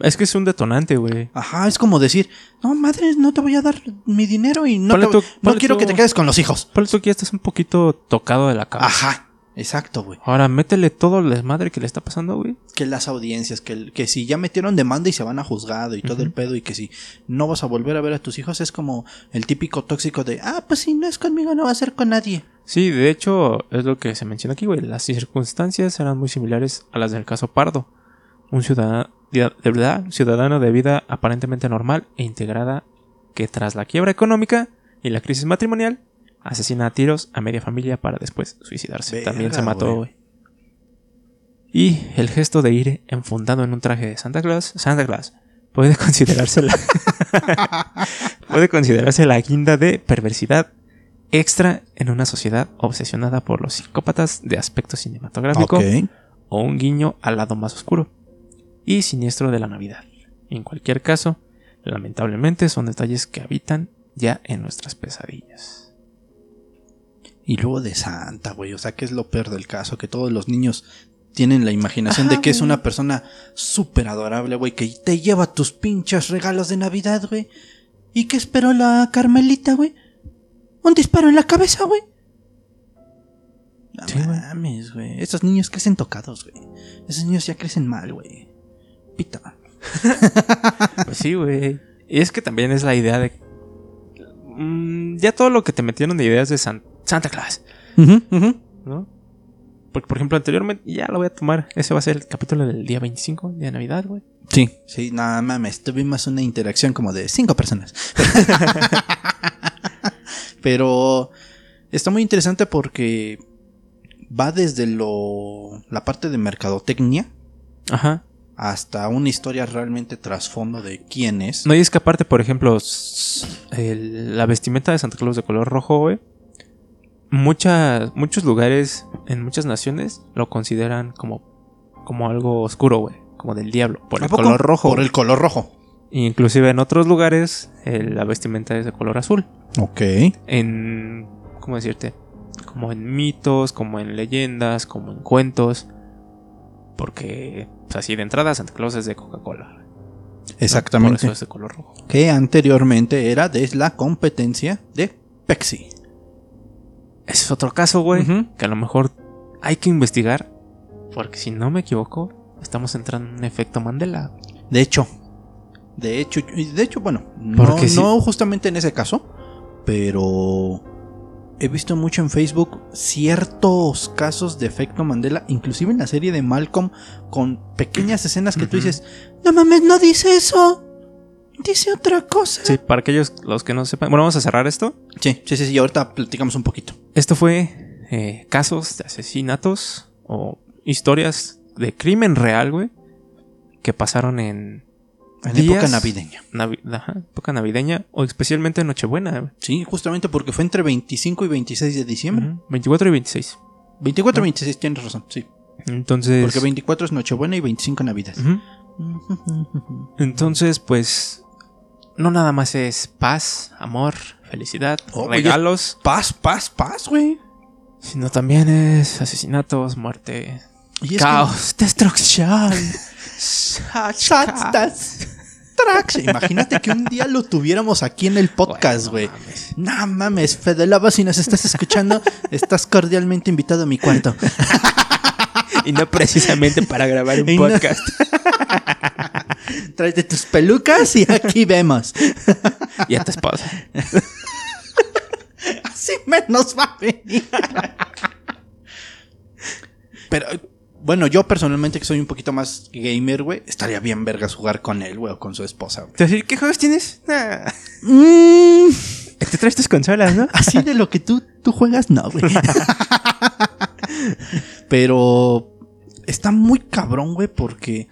Es que es un detonante, güey. Ajá, es como decir, no, madre, no te voy a dar mi dinero y no, te- tú- no quiero tú- que te quedes con los hijos. Por eso que ya estás un poquito tocado de la cabeza. Ajá, exacto, güey. Ahora métele todo el desmadre que le está pasando, güey. Que las audiencias, que, el- que si ya metieron demanda y se van a juzgado y todo el pedo y que si no vas a volver a ver a tus hijos es como el típico tóxico de, ah, pues si no es conmigo no va a ser con nadie. Sí, de hecho, es lo que se menciona aquí, güey. Las circunstancias eran muy similares a las del caso Pardo. Un ciudadano de verdad, ciudadano de vida aparentemente normal e integrada que tras la quiebra económica y la crisis matrimonial asesina a tiros a media familia para después suicidarse. Verga, También se mató, güey. Y el gesto de ir enfundado en un traje de Santa Claus, Santa Claus, puede considerarse la puede considerarse la guinda de perversidad extra en una sociedad obsesionada por los psicópatas de aspecto cinematográfico o un guiño al lado más oscuro y siniestro de la Navidad. En cualquier caso, lamentablemente son detalles que habitan ya en nuestras pesadillas. Y luego de Santa, güey. O sea, que es lo peor del caso, que todos los niños tienen la imaginación Ajá, de que es una persona súper adorable, güey, que te lleva tus pinches regalos de Navidad, güey. ¿Y qué esperó la Carmelita, güey? Un disparo en la cabeza, güey. No Sí, mames, güey. Esos niños crecen tocados, güey. Esos niños ya crecen mal, güey. Pita. Pues sí, güey. Y es que también es la idea de. Mm, ya todo lo que te metieron de ideas de San- Santa Claus, ¿no? Porque, por ejemplo, anteriormente, ya lo voy a tomar. Ese va a ser el capítulo del día 25, día de Navidad, güey. Sí, sí, nada mames, tuvimos una interacción como de cinco personas. Pero está muy interesante porque va desde lo la parte de mercadotecnia Ajá. hasta una historia realmente trasfondo de quién es. No, y es que aparte, por ejemplo, el- la vestimenta de Santa Claus de color rojo, güey. Muchas, muchos lugares en muchas naciones lo consideran como, como algo oscuro, güey. Como del diablo, por ¿A el poco? color rojo. Por el color rojo. Inclusive en otros lugares eh, la vestimenta es de color azul. Ok. En, ¿cómo decirte? Como en mitos, como en leyendas, como en cuentos. Porque, pues así de entrada, Santa Claus es de Coca-Cola. ¿no? Por Exactamente. eso es de color rojo. Que anteriormente era de la competencia de Pepsi. Ese es otro caso, güey. Que a lo mejor hay que investigar. Porque si no me equivoco, estamos entrando en un efecto Mandela. De hecho, de hecho, de hecho, bueno, no, justamente en ese caso, pero he visto mucho en Facebook ciertos casos de efecto Mandela, inclusive en la serie de Malcolm, con pequeñas escenas que tú dices, no mames, no dice eso, dice otra cosa. Sí, para aquellos los que no sepan. Bueno, vamos a cerrar esto. sí, sí, sí, sí, ahorita platicamos un poquito. Esto fue eh, casos de asesinatos o historias de crimen real, güey. Que pasaron en En días- época navideña. navi- ajá, época navideña o especialmente en Nochebuena. güey. Sí, justamente porque fue entre 25 y 26 de diciembre. Ujú, 24 y 26. 24 y Ah. 26, tienes razón, sí. Entonces. Porque 24 es Nochebuena y 25 Navidad. Entonces, pues. No nada más es paz, amor, felicidad, Oh, oye. regalos, Paz, paz, paz, güey. sino también es asesinatos, muerte, Y caos, destrucción. Shotstats. Tracks. Imagínate que un día lo tuviéramos aquí en el podcast, güey. Bueno, no mames. No mames, Fede Lava, si nos estás escuchando, estás cordialmente invitado a mi cuarto. Y no precisamente para grabar un Y no- podcast. Tráete tus pelucas y aquí vemos. y a tu esposa. Así menos va a venir. Pero, bueno, yo personalmente que soy un poquito más gamer, güey, estaría bien vergas jugar con él, güey, o con su esposa, güey. Te decir, ¿qué juegos tienes? Nah. Mm, Te traes tus consolas, ¿no? así de lo que tú, tú juegas, no, güey. Pero está muy cabrón, güey, porque.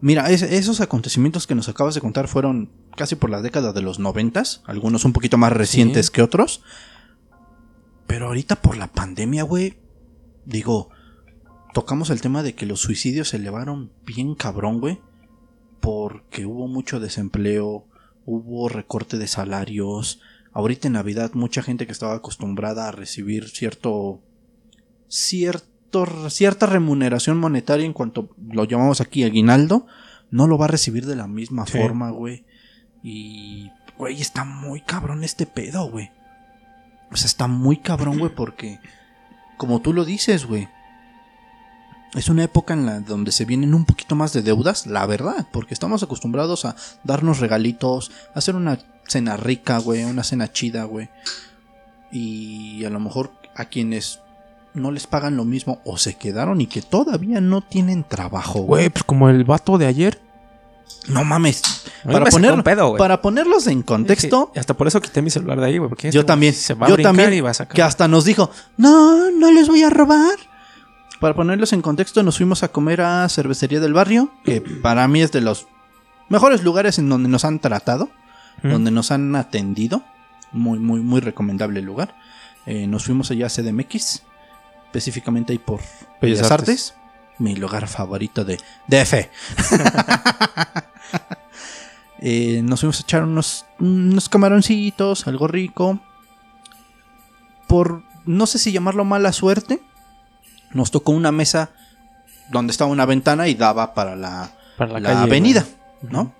Mira, es- esos acontecimientos que nos acabas de contar fueron casi por la década de los noventas, algunos un poquito más recientes Sí. que otros. Pero ahorita por la pandemia, güey, digo, tocamos el tema de que los suicidios se elevaron bien cabrón, güey, porque hubo mucho desempleo, hubo recorte de salarios. Ahorita en Navidad mucha gente que estaba acostumbrada a recibir cierto cierto cierta remuneración monetaria en cuanto lo llamamos aquí aguinaldo, no lo va a recibir de la misma Sí. forma, güey. Y güey, está muy cabrón este pedo, güey. O sea, está muy cabrón, güey, porque como tú lo dices, güey, es una época en la donde se vienen un poquito más de deudas, la verdad, porque estamos acostumbrados a darnos regalitos, a hacer una cena rica, güey, una cena chida, güey. Y a lo mejor a quienes no les pagan lo mismo o se quedaron y que todavía no tienen trabajo, Güey, güey. pues como el vato de ayer. No mames. Para, poner- pedo, para ponerlos en contexto, hasta por eso quité mi celular de ahí, güey. Porque Yo este también, Se va a yo también, y va a sacar. que hasta nos dijo, no, no les voy a robar. Para ponerlos en contexto, nos fuimos a comer a Cervecería del Barrio, que para mí es de los mejores lugares en donde nos han tratado, Mm. donde nos han atendido. Muy, muy, muy recomendable el lugar. Eh, nos fuimos allá a CDMX, específicamente ahí por Bellas, Bellas Artes. mi lugar favorito de DF. Eh, nos fuimos a echar unos, unos camaroncitos, algo rico. Por no sé si llamarlo mala suerte, nos tocó una mesa donde estaba una ventana y daba para la, Para la, la calle, avenida, güey. ¿no?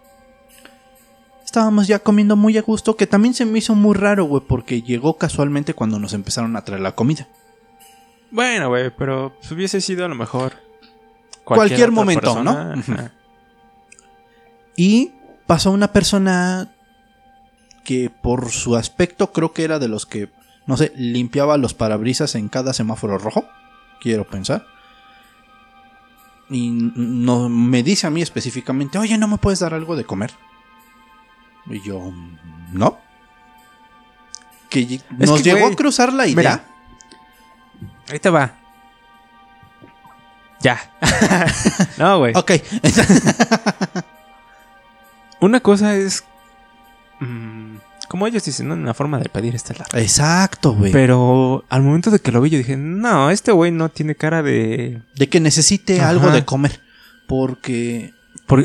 Estábamos ya comiendo muy a gusto, que también se me hizo muy raro, güey, porque llegó casualmente cuando nos empezaron a traer la comida. Bueno, güey, pero pues, hubiese sido a lo mejor. Cualquier momento, ¿no? ajá. Y pasó una persona que por su aspecto creo que era de los que, no sé, limpiaba los parabrisas en cada semáforo rojo, quiero pensar. Y no, me dice a mí específicamente, oye, ¿no me puedes dar algo de comer? Y yo, no. Que Es nos que, llegó a cruzar la idea. Mira. Ahí te va. Ya. no, güey. Ok, Una cosa es. mm, como ellos dicen, ¿no? Una forma de pedir estelar. exacto, güey. Pero al momento de que lo vi, yo dije, no, este güey no tiene cara de. De que necesite Ajá. algo de comer. Porque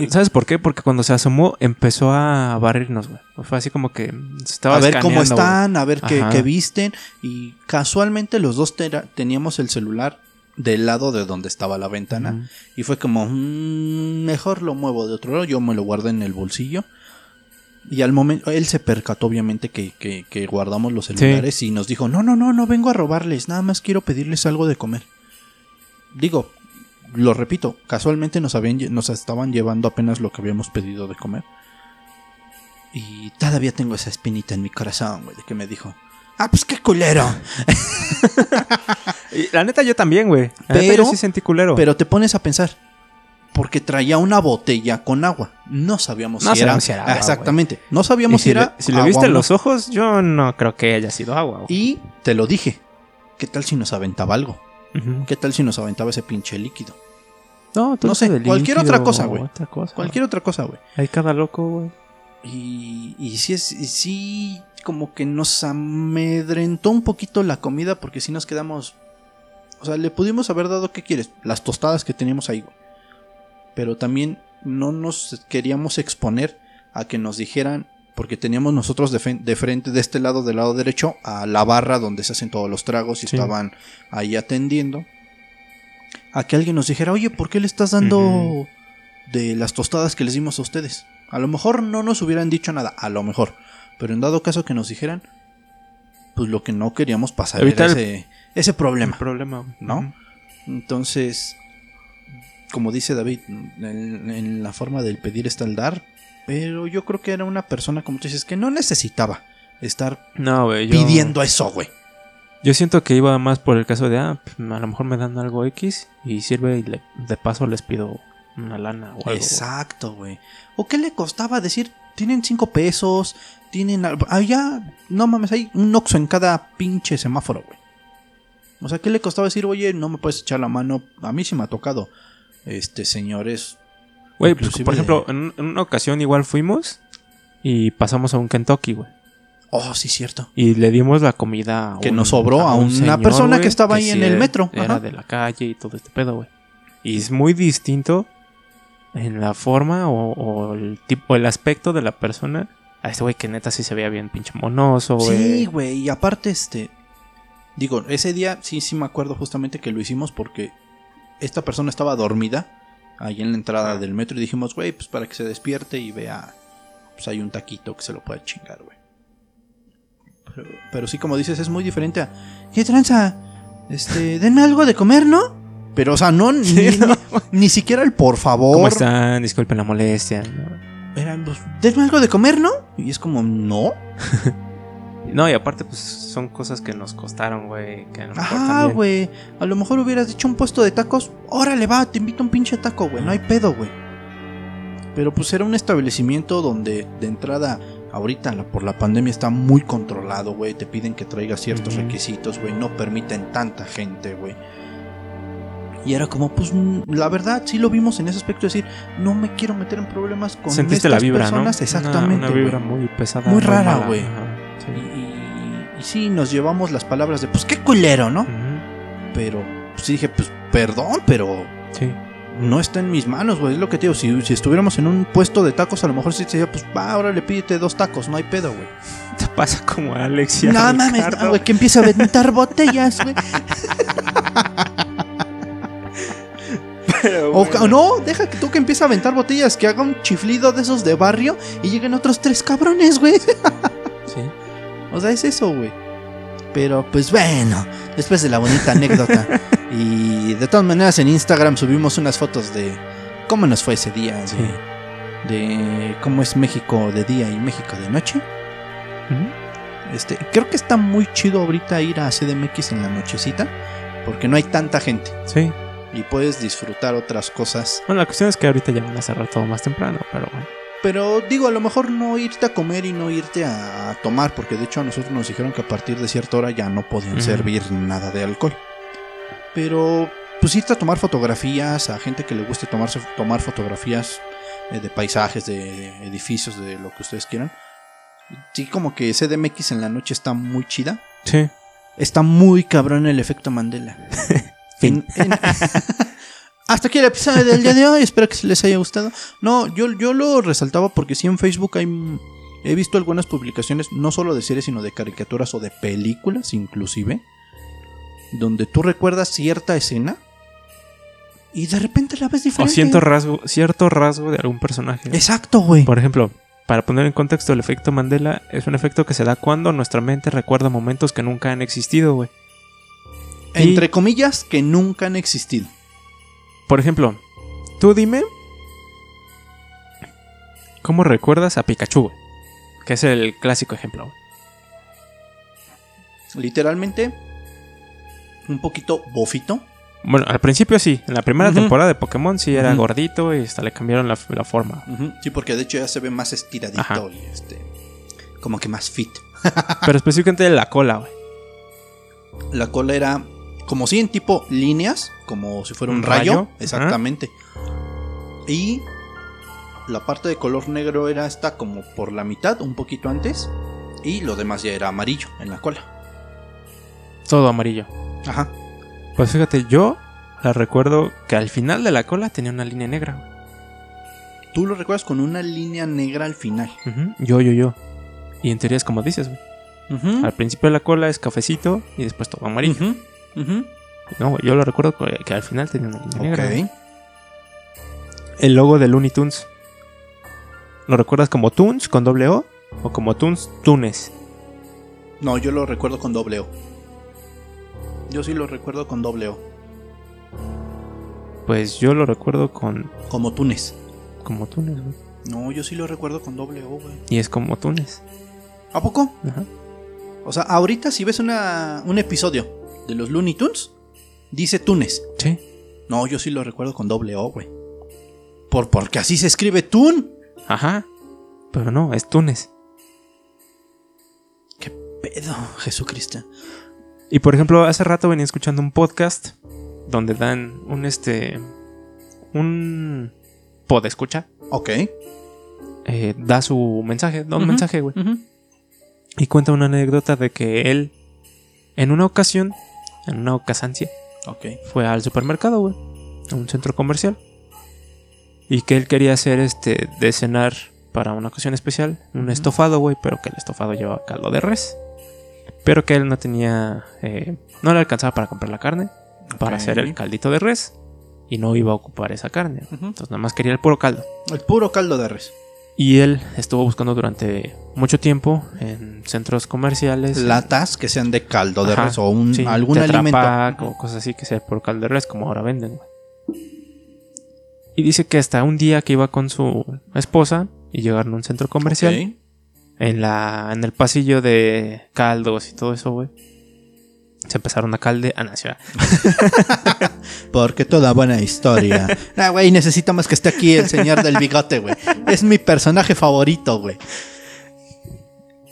¿Sabes por qué? Porque cuando se asomó empezó a barrirnos, güey. Fue así como que se estaba a ver cómo están, a ver qué, visten. Y casualmente los dos tera- teníamos el celular del lado de donde estaba la ventana. Y fue como, "Mm, mejor lo muevo de otro lado. Yo me lo guardé en el bolsillo. Y al momento, él se percató obviamente que, que- que guardamos los celulares y nos dijo, no, no, no, no vengo a robarles, nada más quiero pedirles algo de comer. Digo, lo repito, casualmente nos, habían, nos estaban llevando apenas lo que habíamos pedido de comer. Y todavía tengo esa espinita en mi corazón, güey, de que me dijo, ah, pues qué culero. La neta, yo también, güey. La neta, Pero- yo sí sentí culero. Pero te pones a pensar, porque traía una botella con agua. No sabíamos No si era. si era agua, Exactamente. No sabíamos si si, le, era. si le agua viste no. los ojos, yo no creo que haya sido agua. Y te lo dije. ¿Qué tal si nos aventaba algo? ¿Qué tal si nos aventaba ese pinche líquido? No, No sé, cualquier líquido otra cosa, güey. Cualquier otra cosa, güey. Hay cada loco, güey. Y, y sí, es, y sí, como que nos amedrentó un poquito la comida porque si nos quedamos... O sea, le pudimos haber dado, ¿qué quieres? Las tostadas que teníamos ahí, güey. Pero también no nos queríamos exponer a que nos dijeran, porque teníamos nosotros de, de frente, de este lado, del lado derecho, a la barra donde se hacen todos los tragos y Sí. estaban ahí atendiendo. A que alguien nos dijera, oye, ¿por qué le estás dando de las tostadas que les dimos a ustedes? A lo mejor no nos hubieran dicho nada, a lo mejor. Pero en dado caso que nos dijeran, pues lo que no queríamos pasar Evitar era ese, ese problema. problema. ¿no? Entonces, como dice David, en, en la forma del pedir está el dar. Pero yo creo que era una persona, como tú dices, que no necesitaba estar No, güey. Yo, pidiendo eso, güey. Yo siento que iba más por el caso de, ah, pues, a lo mejor me dan algo X y sirve y le- de paso les pido una lana o algo. Exacto, güey. ¿O qué le costaba decir? Tienen cinco pesos, tienen... al- Allá, no mames, hay un oxo en cada pinche semáforo, güey. O sea, ¿qué le costaba decir, oye, no me puedes echar la mano? A mí sí me ha tocado, este, señores. Güey, pues, por ejemplo, en, en una ocasión igual fuimos y pasamos a un Kentucky, güey. Oh, sí, cierto. Y le dimos la comida a Que un- nos sobró a un una señor, persona que estaba ahí en el metro, Era ajá. de la calle y todo este pedo, güey. Y es muy distinto en la forma o, o el tipo, el aspecto de la persona. A este güey que neta sí se veía bien pinche monoso, güey. Sí, güey, y aparte, este. Digo, ese día sí, sí me acuerdo justamente que lo hicimos porque esta persona estaba dormida ahí en la entrada del metro y dijimos, güey, pues para que se despierte y vea, pues hay un taquito que se lo pueda chingar, güey. Pero, pero sí, como dices, es muy diferente a, ¿qué tranza? Este, denme algo de comer, ¿no? Pero, o sea, no, ni, Sí, no. ni, ni siquiera el por favor. ¿Cómo están? Disculpen la molestia. ¿no? Era, pues, denme algo de comer, ¿no? Y es como, no. No, y aparte, pues son cosas que nos costaron, güey. Ajá, güey. A lo mejor hubieras dicho un puesto de tacos. Órale, va, te invito a un pinche taco, güey. No hay pedo, güey. Pero pues era un establecimiento donde de entrada, ahorita la- por la pandemia está muy controlado, güey. Te piden que traigas ciertos requisitos, güey. No permiten tanta gente, güey. Y era como, pues, mm, la verdad, sí lo vimos en ese aspecto, decir, no me quiero meter en problemas con Sentiste estas la vibra, personas. ¿no? Exactamente. Una, vibra muy pesada. Muy rara, güey. Sí. Y, y- y sí, nos llevamos las palabras de, pues, qué culero, ¿no? Pero pues, dije, pues perdón, pero Sí. no está en mis manos, güey. Es lo que te digo. Si, si estuviéramos en un puesto de tacos, a lo mejor sí te decía, pues va, ahora le pídete dos tacos, no hay pedo, güey. Te pasa como a Alex y a No mames, no, güey, que empieza a aventar botellas, güey. O no, deja que tú que empiece a aventar botellas, que haga un chiflido de esos de barrio y lleguen otros tres cabrones, güey. Sí. O sea, es eso, güey. Pero pues bueno, después de la bonita anécdota. y de todas maneras en Instagram subimos unas fotos de cómo nos fue ese día. De, Sí. de cómo es México de día y México de noche. Este, creo que está muy chido ahorita ir a CDMX en la nochecita. Porque no hay tanta gente. Sí. Y puedes disfrutar otras cosas. Bueno, la cuestión es que ahorita ya van a cerrar todo más temprano, pero bueno. Pero digo, a lo mejor no irte a comer y no irte a, a tomar, porque de hecho a nosotros nos dijeron que a partir de cierta hora ya no podían servir nada de alcohol. Pero pues irte a tomar fotografías, a gente que le guste tomarse, tomar fotografías eh, de paisajes, de edificios, de lo que ustedes quieran. Sí, como que CDMX en la noche está muy chida. Sí. Está muy cabrón el efecto Mandela. En- Hasta aquí el episodio del día de hoy. Espero que les haya gustado. No, yo, yo lo resaltaba porque sí en Facebook hay. He visto algunas publicaciones, no solo de series, sino de caricaturas o de películas, inclusive. Donde tú recuerdas cierta escena. Y de repente la ves O diferente. cierto rasgo, cierto rasgo de algún personaje. Exacto, güey. Por ejemplo, para poner en contexto el efecto Mandela, es un efecto que se da cuando nuestra mente recuerda momentos que nunca han existido, güey. y- Entre comillas, que nunca han existido. Por ejemplo, tú dime cómo recuerdas a Pikachu. Que es el clásico ejemplo. Literalmente, un poquito bofito. Bueno, al principio sí, en la primera temporada de Pokémon sí era gordito y hasta le cambiaron la, la forma. Sí, porque de hecho ya se ve más estiradito Ajá. y este. Como que más fit. Pero específicamente la cola, güey. La cola era como si en tipo líneas, como si fuera un, Un rayo. rayo, Exactamente. Y la parte de color negro era esta como por la mitad, un poquito antes. Y lo demás ya era amarillo en la cola. Todo amarillo. Ajá. Pues fíjate, yo la recuerdo que al final de la cola tenía una línea negra. Tú lo recuerdas con una línea negra al final. Yo, yo, yo. Y en teoría es como dices, güey. Al principio de la cola es cafecito y después todo amarillo. Ujú. No, yo lo recuerdo que, que al final tenía una línea negra. güey. Ok. El logo de Looney Tunes. ¿Lo recuerdas como Tunes con doble O? ¿O como Tunes Tunes? No, yo lo recuerdo con doble O. Yo sí lo recuerdo con doble O. Pues yo lo recuerdo con Como Túnez. como Tunes, güey. No, yo sí lo recuerdo con doble O, güey. Y es como Tunes. ¿A poco? Ajá. O sea, ahorita si ves una, un episodio de los Looney Tunes, dice Túnez. Sí. No, yo sí lo recuerdo con doble O, güey. Por, porque así se escribe Tun. Ajá. Pero no, es Tunes. ¿Qué pedo, Jesucristo? Y por ejemplo, hace rato venía escuchando un podcast donde dan un este. un pod escucha. Ok. eh, da su mensaje, da un mensaje, güey. Y cuenta una anécdota de que él, en una ocasión, en una ocasancia, Ok. fue al supermercado, güey, a un centro comercial. Y que él quería hacer este de cenar para una ocasión especial, un estofado, güey, pero que el estofado llevaba caldo de res. Pero que él no tenía, eh, no le alcanzaba para comprar la carne, para hacer el caldito de res, y no iba a ocupar esa carne. Ujú. Entonces nada más quería el puro caldo. El puro caldo de res. Y él estuvo buscando durante mucho tiempo en centros comerciales. en- Latas que sean de caldo de Ajá, res o un, sí, algún alimento. O cosas así que sea por caldo de res, como ahora venden, güey. Y dice que hasta un día que iba con su esposa y llegaron a un centro comercial, Ok. en, la, en el pasillo de caldos y todo eso, güey. Se empezaron a calde. Ah, sí, va. Porque toda buena historia. ah, güey, necesito más que esté aquí el señor del bigote, güey. Es mi personaje favorito, güey.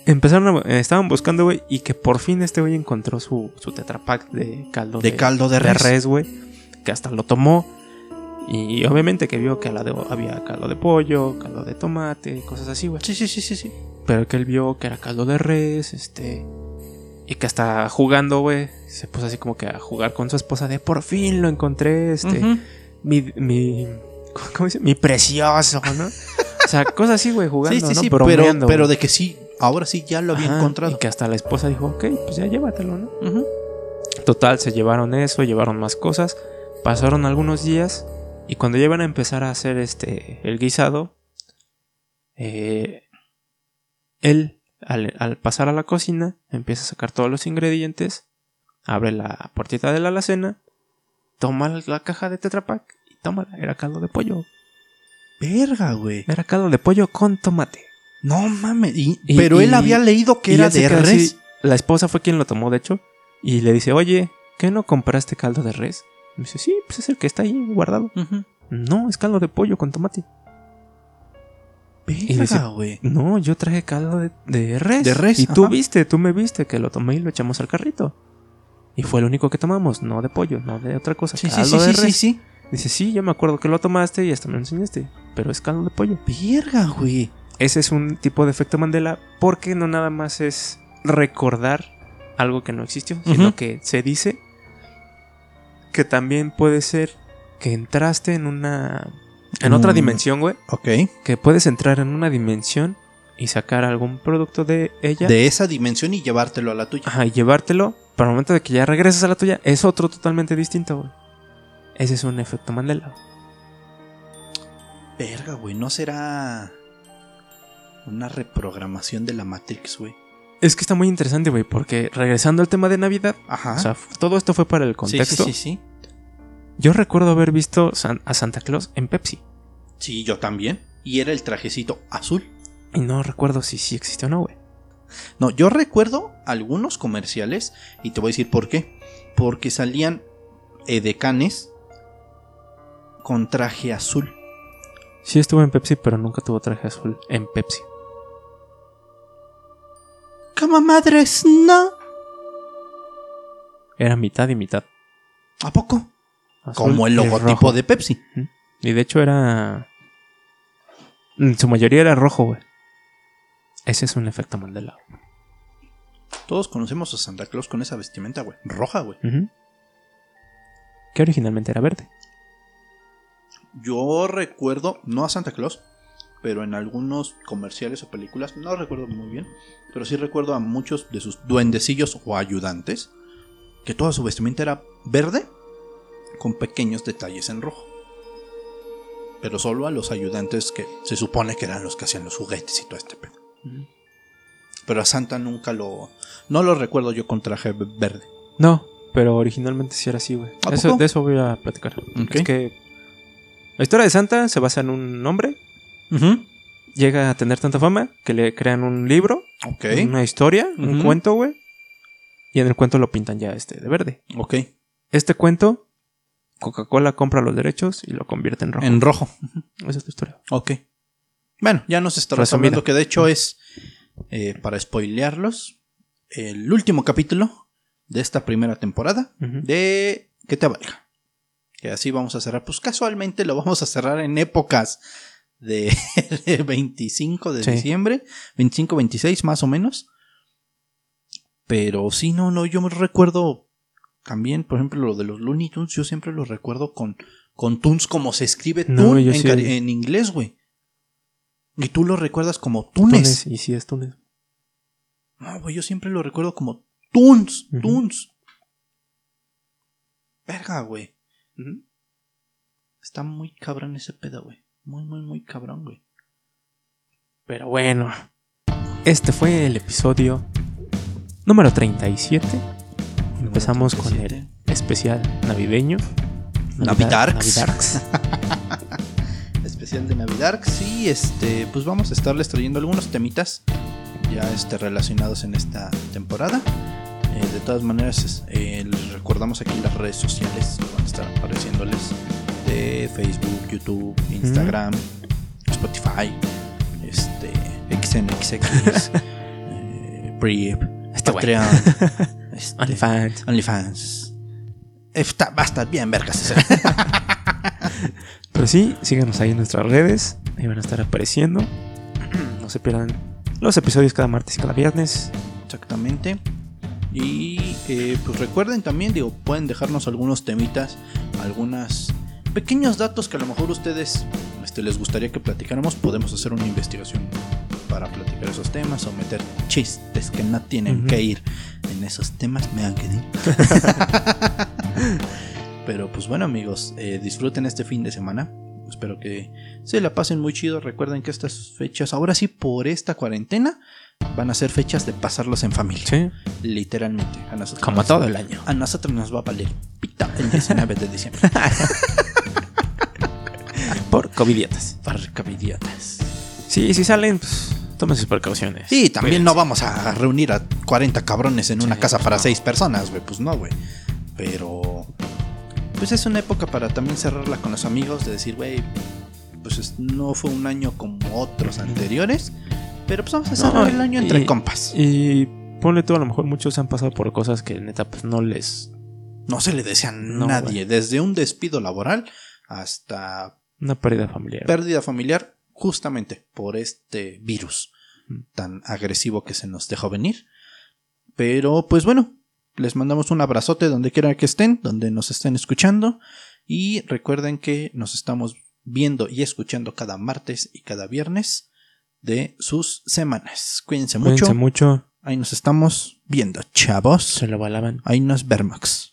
Empezaron a- eh, estaban buscando, güey, y que por fin este güey encontró su, su tetrapack de caldo De caldo de res. güey. Que hasta lo tomó. Y obviamente que vio que había caldo de pollo, caldo de tomate, cosas así, güey. Sí, sí, sí, sí, sí. Pero que él vio que era caldo de res, este. Y que hasta jugando, güey, se puso así como que a jugar con su esposa de por fin lo encontré, este. Mi, mi. ¿Cómo dice? Mi precioso, ¿no? O sea, cosas así, güey, jugando, Sí, sí, ¿no? sí, pero, pero de que sí, ahora sí ya lo había Ajá, encontrado. Y que hasta la esposa dijo, ok, pues ya llévatelo, ¿no? Total, se llevaron eso, llevaron más cosas. Pasaron algunos días Y cuando ya iban a empezar a hacer este el guisado, eh, él al, al pasar a la cocina empieza a sacar todos los ingredientes, abre la puertita de la alacena, toma la caja de Tetra Pak y toma, era caldo de pollo. Verga, güey. Era caldo de pollo con tomate. No mames. y- Y- pero él había leído que era de res. así, La esposa fue quien lo tomó, de hecho, y le dice, oye, ¿qué no compraste caldo de res? Y me dice, sí, pues es el que está ahí guardado. No, es caldo de pollo con tomate. Y dice- Verga, güey. No, yo traje caldo de, de res. De res, Y tú viste, tú me viste que lo tomé y lo echamos al carrito. Y fue el único que tomamos, no de pollo, no de otra cosa. Sí, sí, caldo sí, de sí, res. sí, sí. Dice, sí, yo me acuerdo que lo tomaste y hasta me lo enseñaste. Pero es caldo de pollo. Verga, güey. Ese es un tipo de efecto Mandela porque no nada más es recordar algo que no existió, sino que se dice que también puede ser que entraste en una... En otra un- dimensión, güey. Ok. Que puedes entrar en una dimensión y sacar algún producto de ella. De esa dimensión y llevártelo a la tuya. Ajá, y llevártelo. Para el momento de que ya regresas a la tuya, es otro totalmente distinto, güey. Ese es un efecto Mandela. Verga, güey. ¿No será una reprogramación de la Matrix, güey? Es que está muy interesante, güey, porque regresando al tema de Navidad, Ajá. o sea, todo esto fue para el sí, contexto. sí, sí, sí. Yo recuerdo haber visto a Santa Claus en Pepsi. Sí, yo también. Y era el trajecito azul. Y no recuerdo si sí existió o no, güey. No, yo recuerdo algunos comerciales y te voy a decir por qué. Porque salían edecanes con traje azul. Sí estuvo en Pepsi, pero nunca tuvo traje azul en Pepsi. ¡Cama madres! ¡No! Era mitad y mitad. ¿A poco? Azul Como el logotipo de Pepsi. Y de hecho era... En su mayoría era rojo, güey. Ese es un efecto Mandela. Todos conocemos a Santa Claus con esa vestimenta, güey. Roja, güey. Ujú. Que originalmente era verde. Yo recuerdo, no a Santa Claus, pero en algunos comerciales o películas, no recuerdo muy bien, pero sí recuerdo a muchos de sus duendecillos o ayudantes, que toda su vestimenta era verde con pequeños detalles en rojo. Pero solo a los ayudantes que se supone que eran los que hacían los juguetes y todo este pedo. Pero a Santa nunca lo... No lo recuerdo yo con traje verde. No, pero originalmente sí era así, güey. De eso voy a platicar. Ok. Es que la historia de Santa se basa en un hombre. Llega a tener tanta fama que le crean un libro, Ok. una historia, un cuento, güey. Y en el cuento lo pintan ya este de verde. Ok. Este cuento, Coca-Cola compra los derechos y lo convierte en rojo. En rojo. Esa es la historia. Ok. Bueno, ya nos estarás hablando que de hecho es, eh, para spoilearlos, el último capítulo de esta primera temporada de Que te valga. Que así vamos a cerrar. Pues casualmente lo vamos a cerrar en épocas de, de 25 de Sí. diciembre, 25, 26 más o menos. Pero sí, no, no, yo me recuerdo también, por ejemplo, lo de los Looney Tunes, yo siempre lo recuerdo con, con Tunes como se escribe No, en, sí- cari- en inglés, güey. Y tú lo recuerdas como Tunes. Túnez, y sí es Túnez. No, güey, yo siempre lo recuerdo como Tunes, Ujú. Tunes. Verga, güey. Está muy cabrón ese pedo, güey. Muy, muy, muy cabrón, güey. Pero bueno, este fue el episodio número 37. Empezamos con el 37. especial navideño. Navidarks. Navidarks. Especial de Navidad. Sí, este, pues vamos a estarles trayendo algunos temitas ya este, relacionados en esta temporada. Eh, de todas maneras, eh, les recordamos aquí las redes sociales que van a estar apareciéndoles de Facebook, YouTube, Instagram, Spotify, este, XNXX, eh, Brief, Este güey. Este, OnlyFans. OnlyFans. Está, va a estar bien, vergas. Pero sí, síganos ahí en nuestras redes. Ahí van a estar apareciendo. No se pierdan los episodios cada martes y cada viernes. Exactamente. Y eh, pues recuerden también, digo, pueden dejarnos algunos temitas, algunos pequeños datos que a lo mejor ustedes este, les gustaría que platicáramos. Podemos hacer una investigación para platicar esos temas o meter chistes que no tienen que ir en esos temas. Me han querido. Pero pues bueno amigos, eh, disfruten este fin de semana. Espero que se la pasen muy chido. Recuerden que estas fechas, ahora sí, por esta cuarentena, van a ser fechas de pasarlos en familia. Sí. Literalmente. A nosotros Como todo el año. A nosotros nos va a valer pita el 19 de diciembre. Por covidiotas. Barcavidiotas. Sí, si salen, pues tomen sus precauciones. Sí, también no vamos a reunir a 40 cabrones en una Sí, casa para no. 6 personas, güey. Pues no, güey. Pero. Pues es una época para también cerrarla con los amigos, de decir, güey, pues es- no fue un año como otros anteriores, pero pues vamos a cerrar No, el año entre y- compas. Y ponle tú, a lo mejor muchos han pasado por cosas que neta, pues no les. No se le desea a No, nadie, desde un despido laboral hasta Una pérdida familiar. pérdida familiar, justamente por este virus. Tan agresivo que se nos dejó venir. Pero pues bueno, les mandamos un abrazote donde quiera que estén, donde nos estén escuchando. Y recuerden que nos estamos viendo y escuchando cada martes y cada viernes de sus semanas. Cuídense mucho. Cuídense mucho. Ahí nos estamos viendo, chavos. Se lo balaban. Ahí nos vemos.